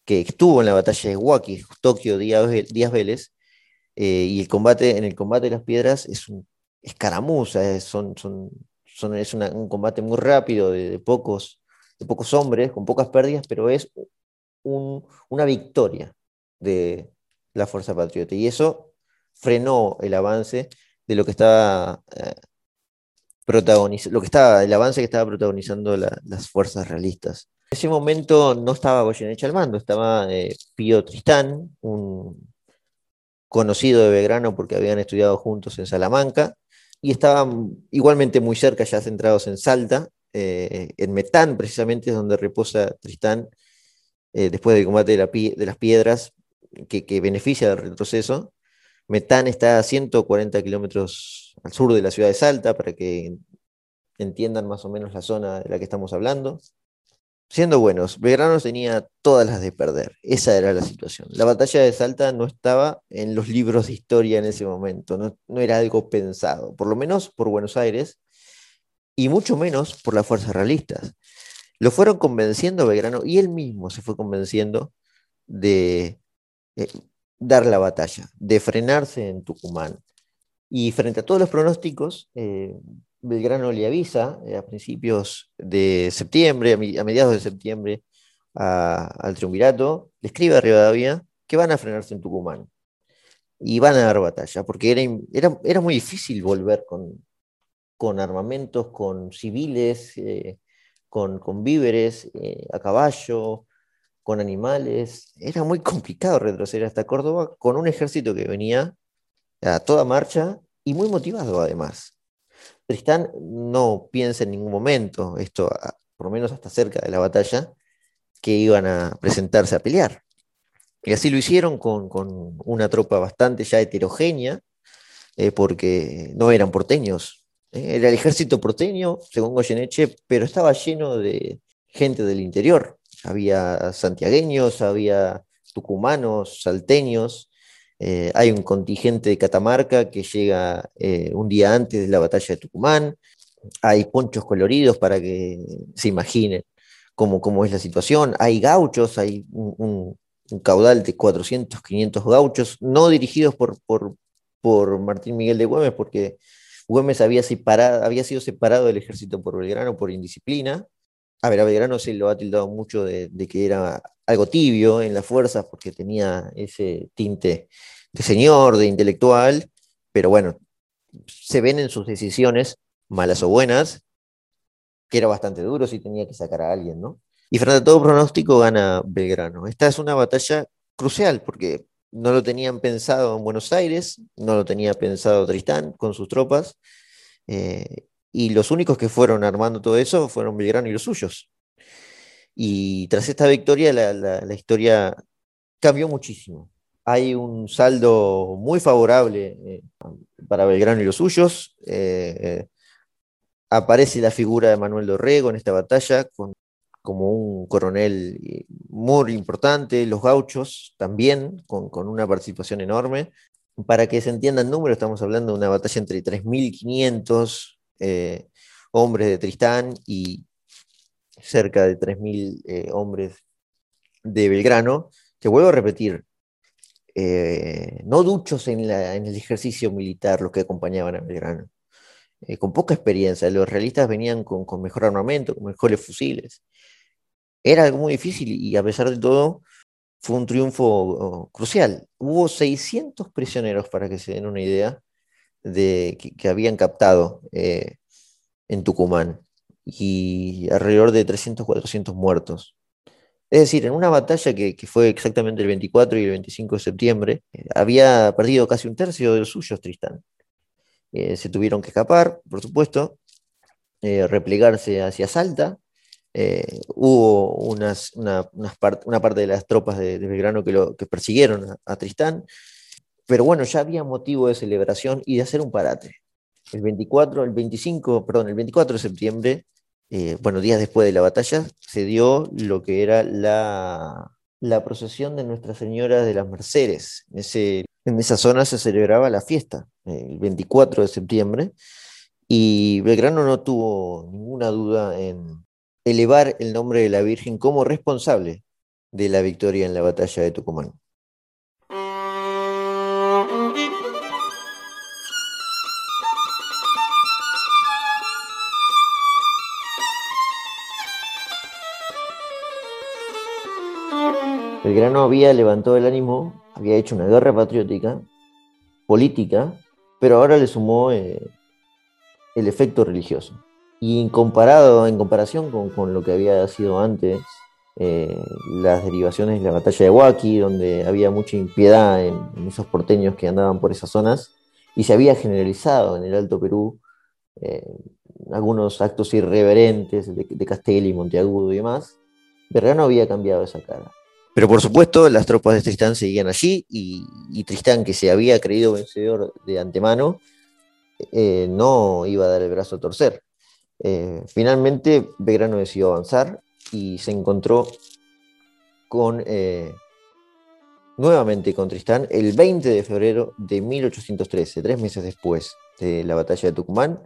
que estuvo en la batalla de Huaki, Tokio, Díaz Vélez, eh, y el combate, en el combate de las piedras es un escaramuza, son, es un combate muy rápido de pocos hombres, con pocas pérdidas, pero es una victoria de la Fuerza Patriota. Y eso frenó el avance de lo que estaba eh, lo que estaba, el avance que estaba protagonizando las fuerzas realistas. En ese momento no estaba Goyeneche al mando, estaba eh, Pío Tristán, un conocido de Belgrano porque habían estudiado juntos en Salamanca, y estaban igualmente muy cerca, ya centrados en Salta, eh, en Metán, precisamente es donde reposa Tristán eh, después del combate de, las piedras, que, beneficia del retroceso. Metán está a 140 kilómetros al sur de la ciudad de Salta, para que entiendan más o menos la zona de la que estamos hablando. Siendo buenos, Belgrano tenía todas las de perder. Esa era la situación. La batalla de Salta no estaba en los libros de historia en ese momento, no era algo pensado, por lo menos por Buenos Aires, y mucho menos por las fuerzas realistas. Lo fueron convenciendo Belgrano y él mismo se fue convenciendo de eh, dar la batalla, de frenarse en Tucumán. Y frente a todos los pronósticos, eh, Belgrano le avisa eh, a principios de septiembre, a, mediados de septiembre, al triunvirato, le escribe a Rivadavia que van a frenarse en Tucumán y van a dar batalla, porque era, era, era muy difícil volver con, con armamentos, con civiles, con, víveres, eh, a caballo, con animales. Era muy complicado retroceder hasta Córdoba con un ejército que venía a toda marcha y muy motivado además. Tristán no piensa en ningún momento, esto por lo menos hasta cerca de la batalla, que iban a presentarse a pelear. Y así lo hicieron con, una tropa bastante ya heterogénea, eh, porque no eran porteños. Era el ejército porteño, según Goyeneche, pero estaba lleno de gente del interior. Había santiagueños, había tucumanos, salteños, eh, hay un contingente de Catamarca que llega eh, un día antes de la batalla de Tucumán. Hay ponchos coloridos para que se imaginen cómo, cómo es la situación. Hay gauchos, hay un, caudal de 400, 500 gauchos, no dirigidos por, por, por, Martín Miguel de Güemes, porque Güemes había, sido separado del ejército por Belgrano por indisciplina. A ver, a Belgrano se lo ha tildado mucho de, de que era algo tibio en las fuerzas porque tenía ese tinte de señor, de intelectual, pero bueno, se ven en sus decisiones, malas o buenas, que era bastante duro si tenía que sacar a alguien, ¿no? Y frente a todo pronóstico gana Belgrano. Esta es una batalla crucial porque no lo tenían pensado en Buenos Aires, no lo tenía pensado Tristán con sus tropas, eh, y los únicos que fueron armando todo eso fueron Belgrano y los suyos. Y tras esta victoria la, historia cambió muchísimo. Hay un saldo muy favorable eh, para Belgrano y los suyos. Eh, aparece la figura de Manuel Dorrego en esta batalla como un coronel muy importante, los gauchos también, con, con una participación enorme. Para que se entienda el número, estamos hablando de una batalla entre 3.500 hombres de Tristán y cerca de 3.000 eh, hombres de Belgrano, que vuelvo a repetir, eh, no duchos en, el ejercicio militar los que acompañaban a Belgrano, eh, con poca experiencia, los realistas venían con, mejor armamento, con mejores fusiles. Era algo muy difícil y a pesar de todo fue un triunfo oh, crucial. Hubo 600 prisioneros, para que se den una idea, de, que, habían captado en Tucumán y alrededor de 300, 400 muertos. Es decir, en una batalla que, fue exactamente el 24 y el 25 de septiembre, eh, había perdido casi un tercio de los suyos Tristán. Eh, se tuvieron que escapar, por supuesto, eh, replegarse hacia Salta. Hubo unas, una, una, parte de las tropas de, Belgrano que, lo, persiguieron a, Tristán, pero bueno, ya había motivo de celebración y de hacer un parate. El 24, el 25, perdón, el 24 de septiembre eh, bueno, días después de la batalla, se dio lo que era la, procesión de Nuestra Señora de las Mercedes. En, en esa zona se celebraba la fiesta, el 24 de septiembre, y Belgrano no tuvo ninguna duda en elevar el nombre de la Virgen como responsable de la victoria en la batalla de Tucumán. Belgrano había levantado el ánimo, había hecho una guerra patriótica, política, pero ahora le sumó eh, el efecto religioso. Y en, en comparación con, lo que había sido antes, eh, las derivaciones de la batalla de Huaki, donde había mucha impiedad en, esos porteños que andaban por esas zonas, y se había generalizado en el Alto Perú eh, algunos actos irreverentes de, de Castelli, Monteagudo y demás, Vergano había cambiado esa cara. Pero por supuesto, las tropas de Tristán seguían allí y, Tristán, que se había creído vencedor de antemano, eh, no iba a dar el brazo a torcer. Eh, finalmente, Belgrano decidió avanzar y se encontró con eh, nuevamente con Tristán el 20 de febrero de 1813, tres meses después de la batalla de Tucumán.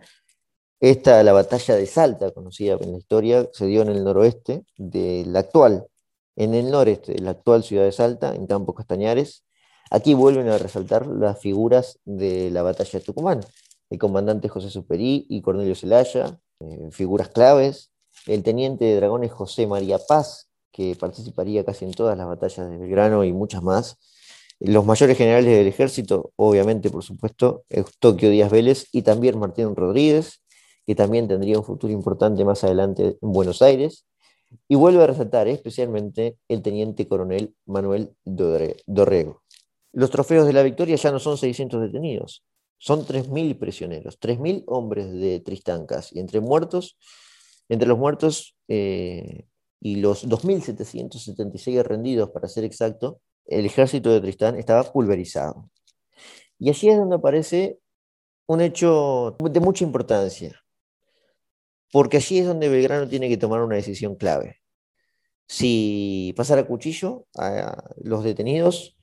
Esta, la batalla de Salta, conocida en la historia, se dio en el noroeste de la actual en el noreste de la actual ciudad de Salta, en Campos Castañares. Aquí vuelven a resaltar las figuras de la batalla de Tucumán, el comandante José Superí y Cornelio Zelaya, eh, figuras claves, el teniente de dragones José María Paz, que participaría casi en todas las batallas de Belgrano y muchas más, los mayores generales del ejército, obviamente, por supuesto, Eustoquio Díaz Vélez y también Martín Rodríguez, que también tendría un futuro importante más adelante en Buenos Aires, y vuelve a resaltar especialmente el teniente coronel Manuel Dorrego. Los trofeos de la victoria ya no son 600 detenidos, son 3.000 prisioneros, 3.000 hombres de Tristancas. Y entre muertos, entre los muertos eh, y los 2.776 rendidos, para ser exacto, el ejército de Tristán estaba pulverizado. Y allí es donde aparece un hecho de mucha importancia porque allí es donde Belgrano tiene que tomar una decisión clave. Si pasar a cuchillo a los detenidos,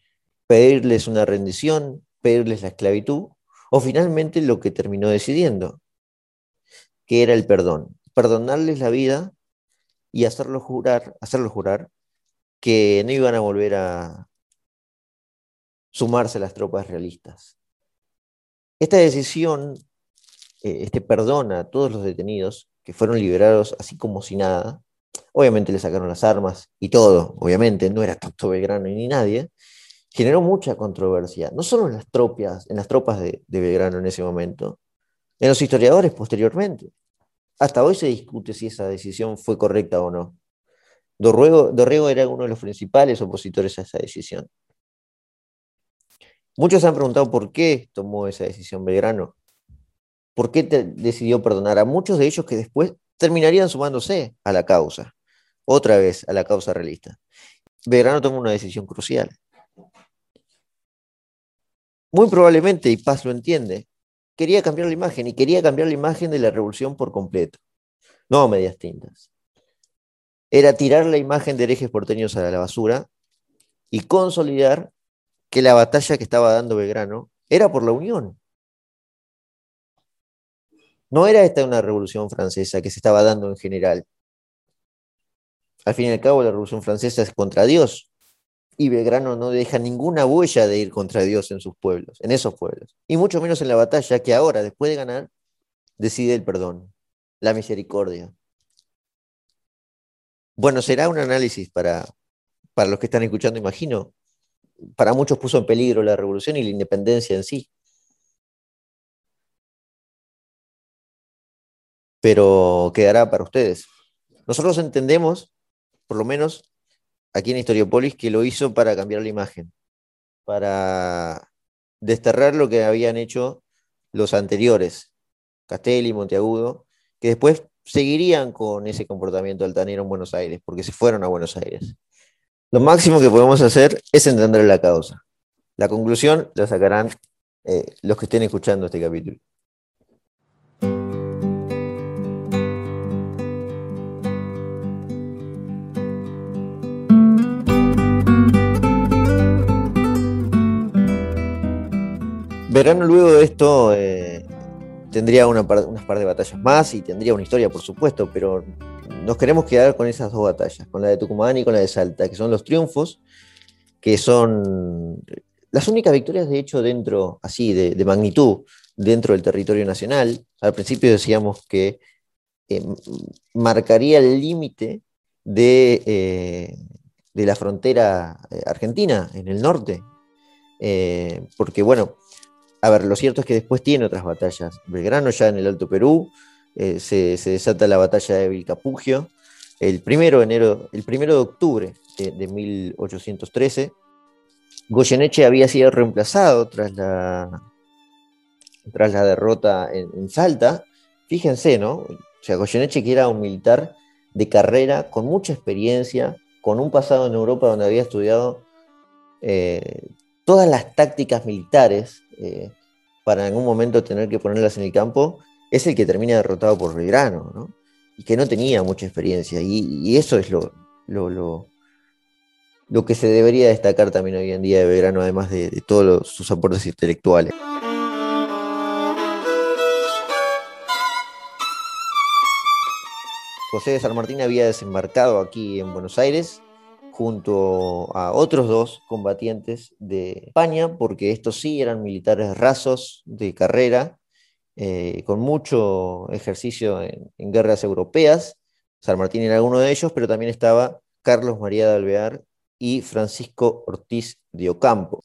pedirles una rendición, pedirles la esclavitud, o finalmente lo que terminó decidiendo, que era el perdón, perdonarles la vida y hacerlos jurar, hacerlos jurar que no iban a volver a sumarse a las tropas realistas. Esta decisión, eh, este perdón a todos los detenidos, que fueron liberados así como si nada. Obviamente le sacaron las armas y todo, obviamente, no era tanto Belgrano ni nadie. Generó mucha controversia, no solo en las tropas, en las tropas de, Belgrano en ese momento, en los historiadores posteriormente. Hasta hoy se discute si esa decisión fue correcta o no. Dorrego, Dorrego era uno de los principales opositores a esa decisión. Muchos se han preguntado por qué tomó esa decisión Belgrano. ¿Por qué decidió perdonar a muchos de ellos que después terminarían sumándose a la causa? Otra vez a la causa realista. Belgrano tomó una decisión crucial. Muy probablemente, y Paz lo entiende, quería cambiar la imagen y quería cambiar la imagen de la revolución por completo, no medias tintas. Era tirar la imagen de herejes porteños a la basura y consolidar que la batalla que estaba dando Belgrano era por la unión, no era esta una revolución francesa que se estaba dando en general. Al fin y al cabo, la revolución francesa es contra Dios. Y Belgrano no deja ninguna huella de ir contra Dios en sus pueblos, en esos pueblos. Y mucho menos en la batalla que ahora, después de ganar, decide el perdón, la misericordia. Bueno, será un análisis para, para los que están escuchando, imagino. Para muchos puso en peligro la revolución y la independencia en sí. pero quedará para ustedes. Nosotros entendemos, por lo menos aquí en Historiopolis, que lo hizo para cambiar la imagen, para desterrar lo que habían hecho los anteriores, Castelli, Monteagudo, que después seguirían con ese comportamiento altanero en Buenos Aires, porque se fueron a Buenos Aires. Lo máximo que podemos hacer es entender la causa. La conclusión la sacarán eh, los que estén escuchando este capítulo. Verano luego de esto eh, tendría una unas par de batallas más y tendría una historia, por supuesto, pero nos queremos quedar con esas dos batallas, con la de Tucumán y con la de Salta, que son los triunfos, que son las únicas victorias, de hecho, dentro, así, de, magnitud, dentro del territorio nacional. Al principio decíamos que eh, marcaría el límite de, eh, de, la frontera argentina, en el norte, porque, bueno, a ver, lo cierto es que después tiene otras batallas. Belgrano ya en el Alto Perú, eh, se, desata la batalla de Vilcapugio, el primero de, enero, el primero de octubre de, 1813. Goyeneche había sido reemplazado tras la, tras la derrota en, Salta. Fíjense, ¿no? O sea, Goyeneche que era un militar de carrera, con mucha experiencia, con un pasado en Europa donde había estudiado eh, todas las tácticas militares eh, para en algún momento tener que ponerlas en el campo, es el que termina derrotado por Belgrano, ¿no? Y que no tenía mucha experiencia. Y, eso es lo, lo, lo, que se debería destacar también hoy en día de Belgrano, además de, todos sus aportes intelectuales. José de San Martín había desembarcado aquí en Buenos Aires junto a otros dos combatientes de España, porque estos sí eran militares rasos de carrera, eh, con mucho ejercicio en, guerras europeas. San Martín era uno de ellos, pero también estaba Carlos María de Alvear y Francisco Ortiz de Ocampo.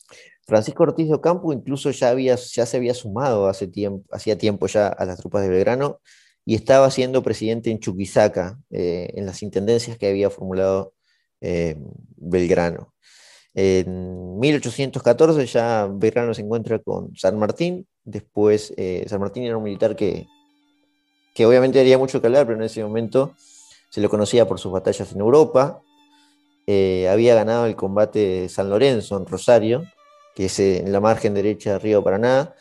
Francisco Ortiz de Ocampo incluso ya, se había sumado hace tiempo, hacía tiempo ya a las tropas de Belgrano y estaba siendo presidente en Chuquisaca, eh, en las intendencias que había formulado eh, Belgrano. En 1814 ya Belgrano se encuentra con San Martín, después eh, San Martín era un militar que, que obviamente haría mucho que hablar, pero en ese momento se lo conocía por sus batallas en Europa, eh, había ganado el combate de San Lorenzo en Rosario, que es en la margen derecha del río Paraná,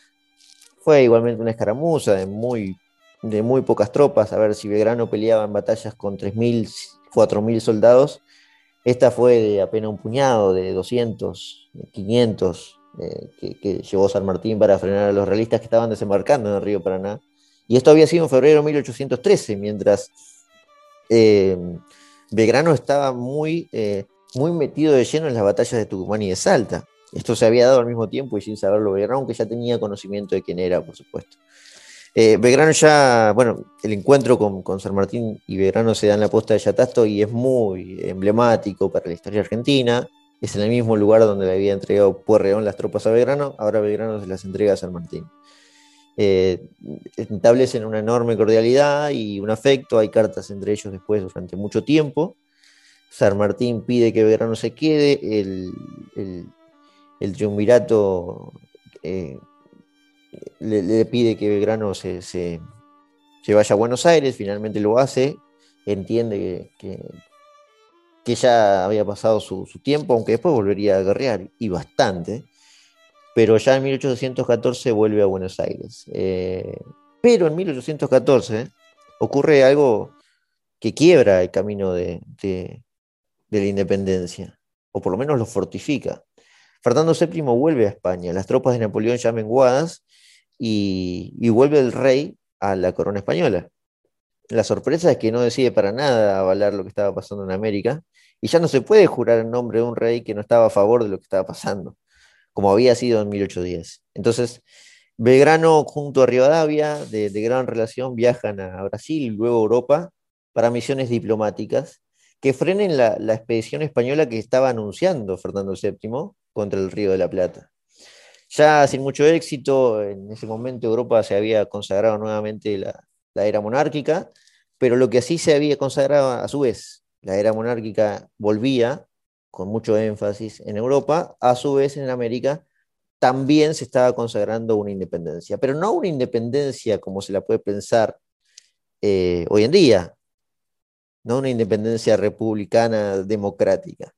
fue igualmente una escaramuza de muy, de muy pocas tropas, a ver si Belgrano peleaba en batallas con 3.000, 4.000 soldados, esta fue de apenas un puñado, de 200, 500, eh, que, llevó San Martín para frenar a los realistas que estaban desembarcando en el río Paraná. Y esto había sido en febrero de 1813, mientras eh, Belgrano estaba muy, eh, muy metido de lleno en las batallas de Tucumán y de Salta. Esto se había dado al mismo tiempo y sin saberlo Belgrano, aunque ya tenía conocimiento de quién era, por supuesto. Eh, Belgrano ya, bueno, el encuentro con, San Martín y Belgrano se da en la posta de Yatasto y es muy emblemático para la historia argentina. Es en el mismo lugar donde le había entregado Puerreón las tropas a Belgrano, ahora Belgrano se las entrega a San Martín. Eh, establecen una enorme cordialidad y un afecto, hay cartas entre ellos después durante mucho tiempo. San Martín pide que Belgrano se quede, el, el, triunvirato eh, le, pide que Belgrano se, se, vaya a Buenos Aires, finalmente lo hace, entiende que, que, ya había pasado su, tiempo, aunque después volvería a guerrear, y bastante, pero ya en 1814 vuelve a Buenos Aires. Eh, pero en 1814 ocurre algo que quiebra el camino de, de, de la independencia, o por lo menos lo fortifica. Fernando VII vuelve a España, las tropas de Napoleón ya menguadas, y, vuelve el rey a la corona española. La sorpresa es que no decide para nada avalar lo que estaba pasando en América y ya no se puede jurar en nombre de un rey que no estaba a favor de lo que estaba pasando, como había sido en 1810. Entonces, Belgrano junto a Rivadavia, de, gran relación, viajan a Brasil y luego a Europa para misiones diplomáticas que frenen la, la expedición española que estaba anunciando Fernando VII contra el Río de la Plata. Ya sin mucho éxito, en ese momento Europa se había consagrado nuevamente la, era monárquica, pero lo que así se había consagrado a su vez, la era monárquica volvía con mucho énfasis en Europa, a su vez en América también se estaba consagrando una independencia, pero no una independencia como se la puede pensar eh, hoy en día, no una independencia republicana democrática,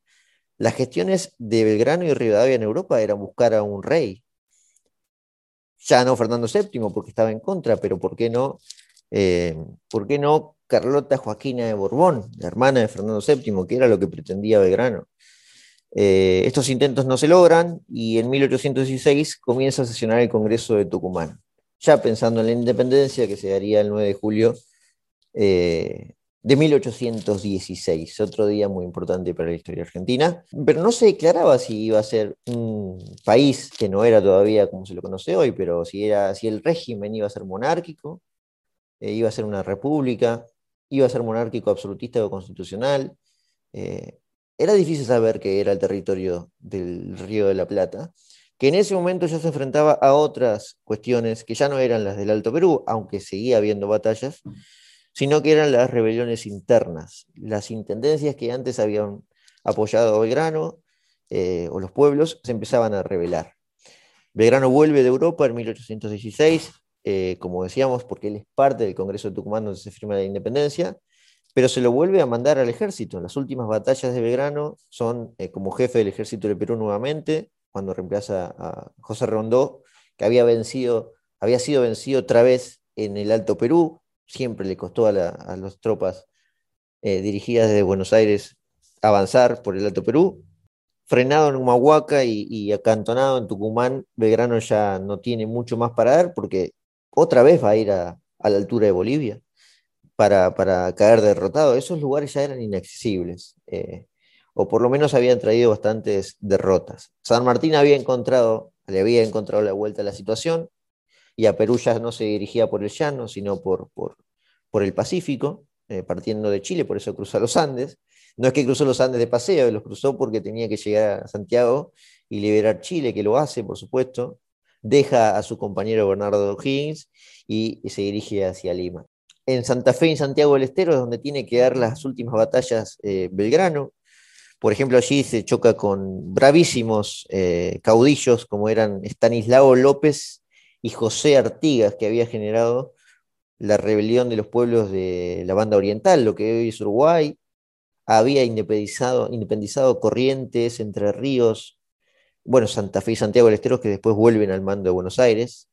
las gestiones de Belgrano y Rivadavia en Europa eran buscar a un rey. Ya no Fernando VII, porque estaba en contra, pero ¿por qué no, eh, ¿por qué no Carlota Joaquina de Borbón, la hermana de Fernando VII, que era lo que pretendía Belgrano? Eh, estos intentos no se logran y en 1816 comienza a sesionar el Congreso de Tucumán, ya pensando en la independencia que se daría el 9 de julio eh, de 1816, otro día muy importante para la historia argentina, pero no se declaraba si iba a ser un país que no era todavía como se lo conoce hoy, pero si, era, si el régimen iba a ser monárquico, eh, iba a ser una república, iba a ser monárquico absolutista o constitucional. Eh, era difícil saber qué era el territorio del Río de la Plata, que en ese momento ya se enfrentaba a otras cuestiones que ya no eran las del Alto Perú, aunque seguía habiendo batallas, sino que eran las rebeliones internas, las intendencias que antes habían apoyado a Belgrano eh, o los pueblos se empezaban a rebelar. Belgrano vuelve de Europa en 1816, eh, como decíamos, porque él es parte del Congreso de Tucumán donde se firma la independencia, pero se lo vuelve a mandar al ejército. Las últimas batallas de Belgrano son eh, como jefe del ejército del Perú nuevamente, cuando reemplaza a José Rondó, que había sido vencido otra vez en el Alto Perú, siempre le costó a, las tropas eh, dirigidas desde Buenos Aires avanzar por el Alto Perú. Frenado en Humahuaca y, acantonado en Tucumán, Belgrano ya no tiene mucho más para dar porque otra vez va a ir a, la altura de Bolivia para, caer derrotado. Esos lugares ya eran inaccesibles. Eh, o por lo menos habían traído bastantes derrotas. San Martín había encontrado, le había encontrado la vuelta a la situación, y a Perú ya no se dirigía por el llano, sino por, por, el Pacífico, eh, partiendo de Chile, por eso cruzó los Andes. No es que cruzó los Andes de paseo, los cruzó porque tenía que llegar a Santiago y liberar Chile, que lo hace, por supuesto. Deja a su compañero Bernardo Higgins y, se dirige hacia Lima. En Santa Fe y Santiago del Estero es donde tiene que dar las últimas batallas eh, Belgrano, por ejemplo, allí se choca con bravísimos eh, caudillos como eran Stanislao López y José Artigas, que había generado la rebelión de los pueblos de la banda oriental, lo que hoy es Uruguay, había independizado, independizado Corrientes, Entre Ríos, bueno, Santa Fe y Santiago del Estero, que después vuelven al mando de Buenos Aires.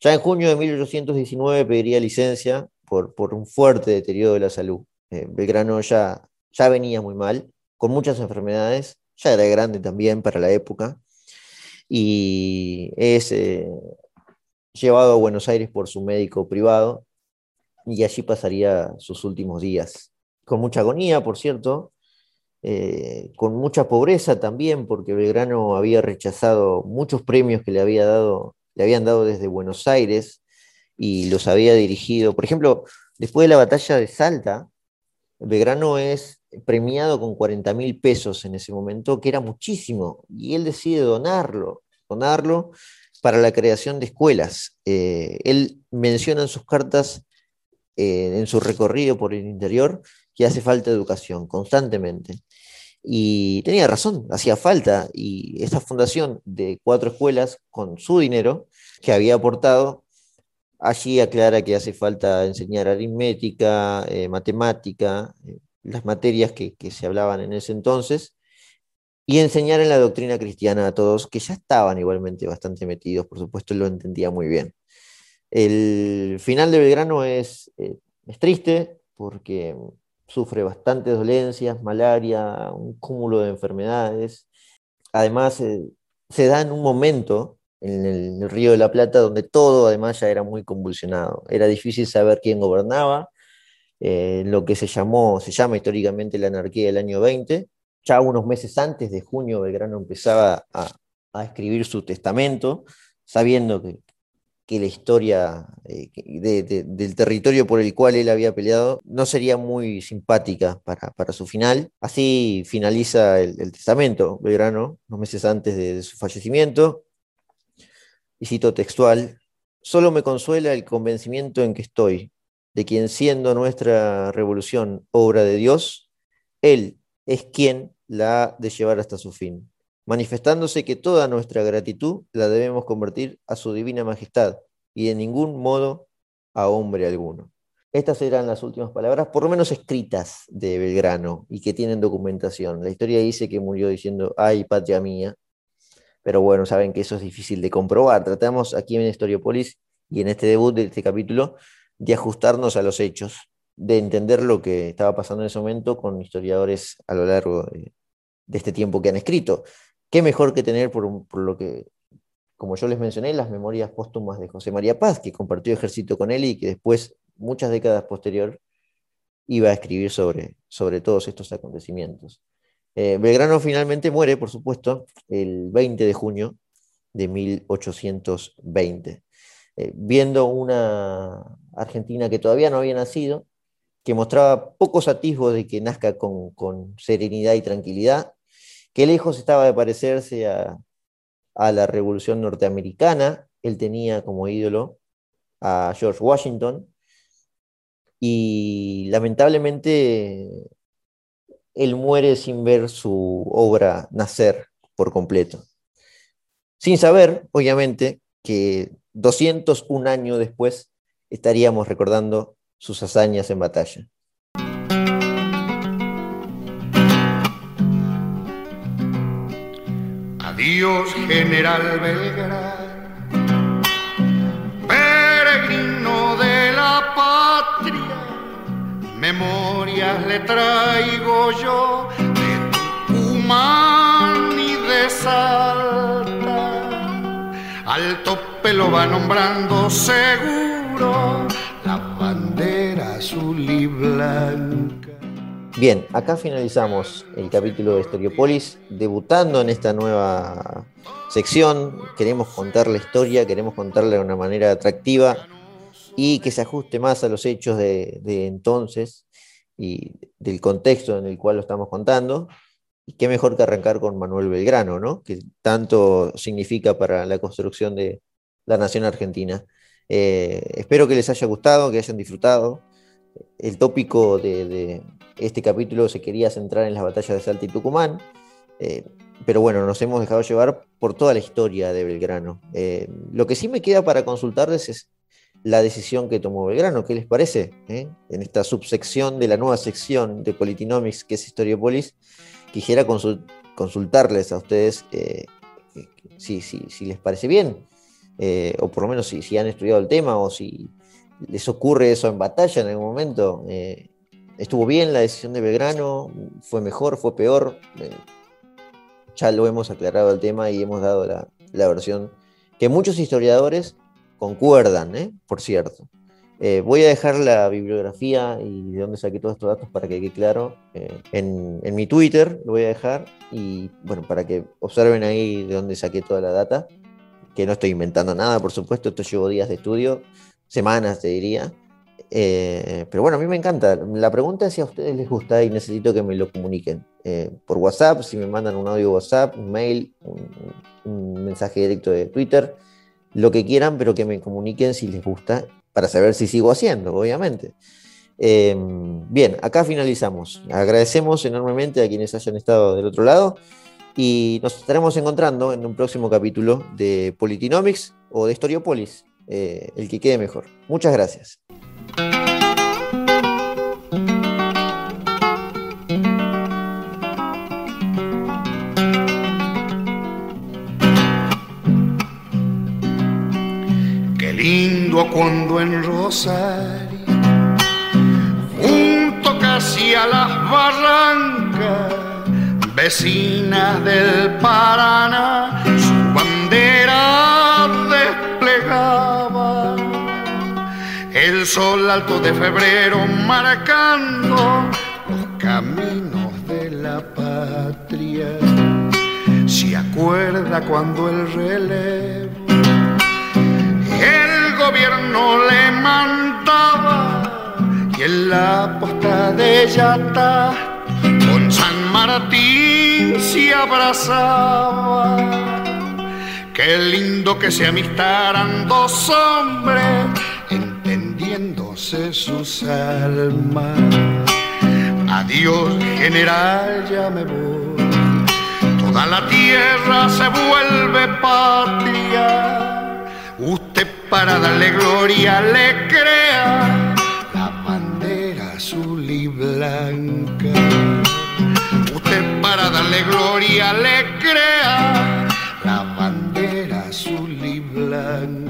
Ya en junio de 1819 pediría licencia por, por un fuerte deterioro de la salud. Eh, Belgrano ya, ya venía muy mal con muchas enfermedades, ya era grande también para la época, y es eh, llevado a Buenos Aires por su médico privado, y allí pasaría sus últimos días, con mucha agonía, por cierto, eh, con mucha pobreza también, porque Belgrano había rechazado muchos premios que le, había dado, le habían dado desde Buenos Aires y los había dirigido. Por ejemplo, después de la batalla de Salta, Belgrano es premiado con 40 mil pesos en ese momento, que era muchísimo, y él decide donarlo, donarlo para la creación de escuelas. Eh, él menciona en sus cartas, eh, en su recorrido por el interior, que hace falta educación constantemente. Y tenía razón, hacía falta, y esta fundación de cuatro escuelas con su dinero que había aportado, allí aclara que hace falta enseñar aritmética, eh, matemática, las materias que, se hablaban en ese entonces y enseñar en la doctrina cristiana a todos, que ya estaban igualmente bastante metidos, por supuesto, lo entendía muy bien. El final de Belgrano es, eh, es triste porque sufre bastantes dolencias, malaria, un cúmulo de enfermedades. Además, eh, se da en un momento en el, Río de la Plata donde todo además ya era muy convulsionado. Era difícil saber quién gobernaba, eh, lo que se llamó, se llama históricamente la anarquía del año 20. Ya unos meses antes de junio, Belgrano empezaba a, escribir su testamento, sabiendo que, que la historia eh, del territorio por el cual él había peleado no sería muy simpática para, su final. Así finaliza el, testamento Belgrano, unos meses antes de, su fallecimiento. Y cito textual, solo me consuela el convencimiento en que estoy de quien siendo nuestra revolución obra de Dios, Él es quien la ha de llevar hasta su fin, manifestándose que toda nuestra gratitud la debemos convertir a su divina majestad y de ningún modo a hombre alguno. Estas eran las últimas palabras, por lo menos escritas de Belgrano y que tienen documentación. La historia dice que murió diciendo, ay, patria mía, pero bueno, saben que eso es difícil de comprobar. Tratamos aquí en Historiopolis y en este debut de este capítulo de ajustarnos a los hechos, de entender lo que estaba pasando en ese momento con historiadores a lo largo de, este tiempo que han escrito. ¿Qué mejor que tener por, lo que, como yo les mencioné, las memorias póstumas de José María Paz, que compartió ejército con él y que después, muchas décadas posterior, iba a escribir sobre, sobre todos estos acontecimientos. Eh, Belgrano finalmente muere, por supuesto, el 20 de junio de 1820. Eh, viendo una Argentina que todavía no había nacido, que mostraba pocos atisbos de que nazca con, serenidad y tranquilidad, que lejos estaba de parecerse a, a la Revolución Norteamericana. Él tenía como ídolo a George Washington. Y lamentablemente él muere sin ver su obra nacer por completo. Sin saber, obviamente, que 201 años después estaríamos recordando sus hazañas en batalla. Adiós, general Belgrano, peregrino de la patria, memorias le traigo yo de Tucumán y de Salta. Al tope lo va nombrando seguro la bandera azul y blanca. Bien, acá finalizamos el capítulo de Historiopolis, debutando en esta nueva sección. Queremos contar la historia, queremos contarla de una manera atractiva y que se ajuste más a los hechos de, entonces y del contexto en el cual lo estamos contando. Y qué mejor que arrancar con Manuel Belgrano, ¿no? que tanto significa para la construcción de la nación argentina. Eh, espero que les haya gustado, que hayan disfrutado el tópico de, este capítulo se quería centrar en las batallas de Salta y Tucumán, eh, pero bueno, nos hemos dejado llevar por toda la historia de Belgrano. Eh, lo que sí me queda para consultarles es la decisión que tomó Belgrano. ¿Qué les parece? Eh? En esta subsección de la nueva sección de Politinomics, que es Historiopolis, quisiera consultarles a ustedes si, si, les parece bien, o por lo menos si, si han estudiado el tema o si les ocurre eso en batalla en algún momento. Eh, ¿Estuvo bien la decisión de Belgrano? ¿Fue mejor? ¿Fue peor? Eh, ya lo hemos aclarado el tema y hemos dado la, versión que muchos historiadores concuerdan, ¿eh? por cierto. voy a dejar la bibliografía y de dónde saqué todos estos datos para que quede claro en, en, mi Twitter, lo voy a dejar y bueno, para que observen ahí de dónde saqué toda la data, que no estoy inventando nada, por supuesto, esto llevo días de estudio, semanas, te diría. Eh, pero bueno, a mí me encanta. La pregunta es si a ustedes les gusta y necesito que me lo comuniquen. Eh, por WhatsApp, si me mandan un audio WhatsApp, un mail, un, mensaje directo de Twitter, lo que quieran, pero que me comuniquen si les gusta, para saber si sigo haciendo, obviamente. Eh, bien, acá finalizamos. Agradecemos enormemente a quienes hayan estado del otro lado y nos estaremos encontrando en un próximo capítulo de Politinomics o de Historiopolis. Eh, el que quede mejor. Muchas gracias. Qué lindo cuando en Rosario, junto casi a las barrancas, vecinas del Paraná, sol alto de febrero marcando los caminos de la patria. Se acuerda cuando el relevo el gobierno le mandaba y en la posta de Yata con San Martín se abrazaba. Qué lindo que se amistaran dos hombres comiéndose sus almas. Adiós general, ya me voy. Toda la tierra se vuelve patria. Usted para darle gloria le crea la bandera azul y blanca. Usted para darle gloria le crea la bandera azul y blanca.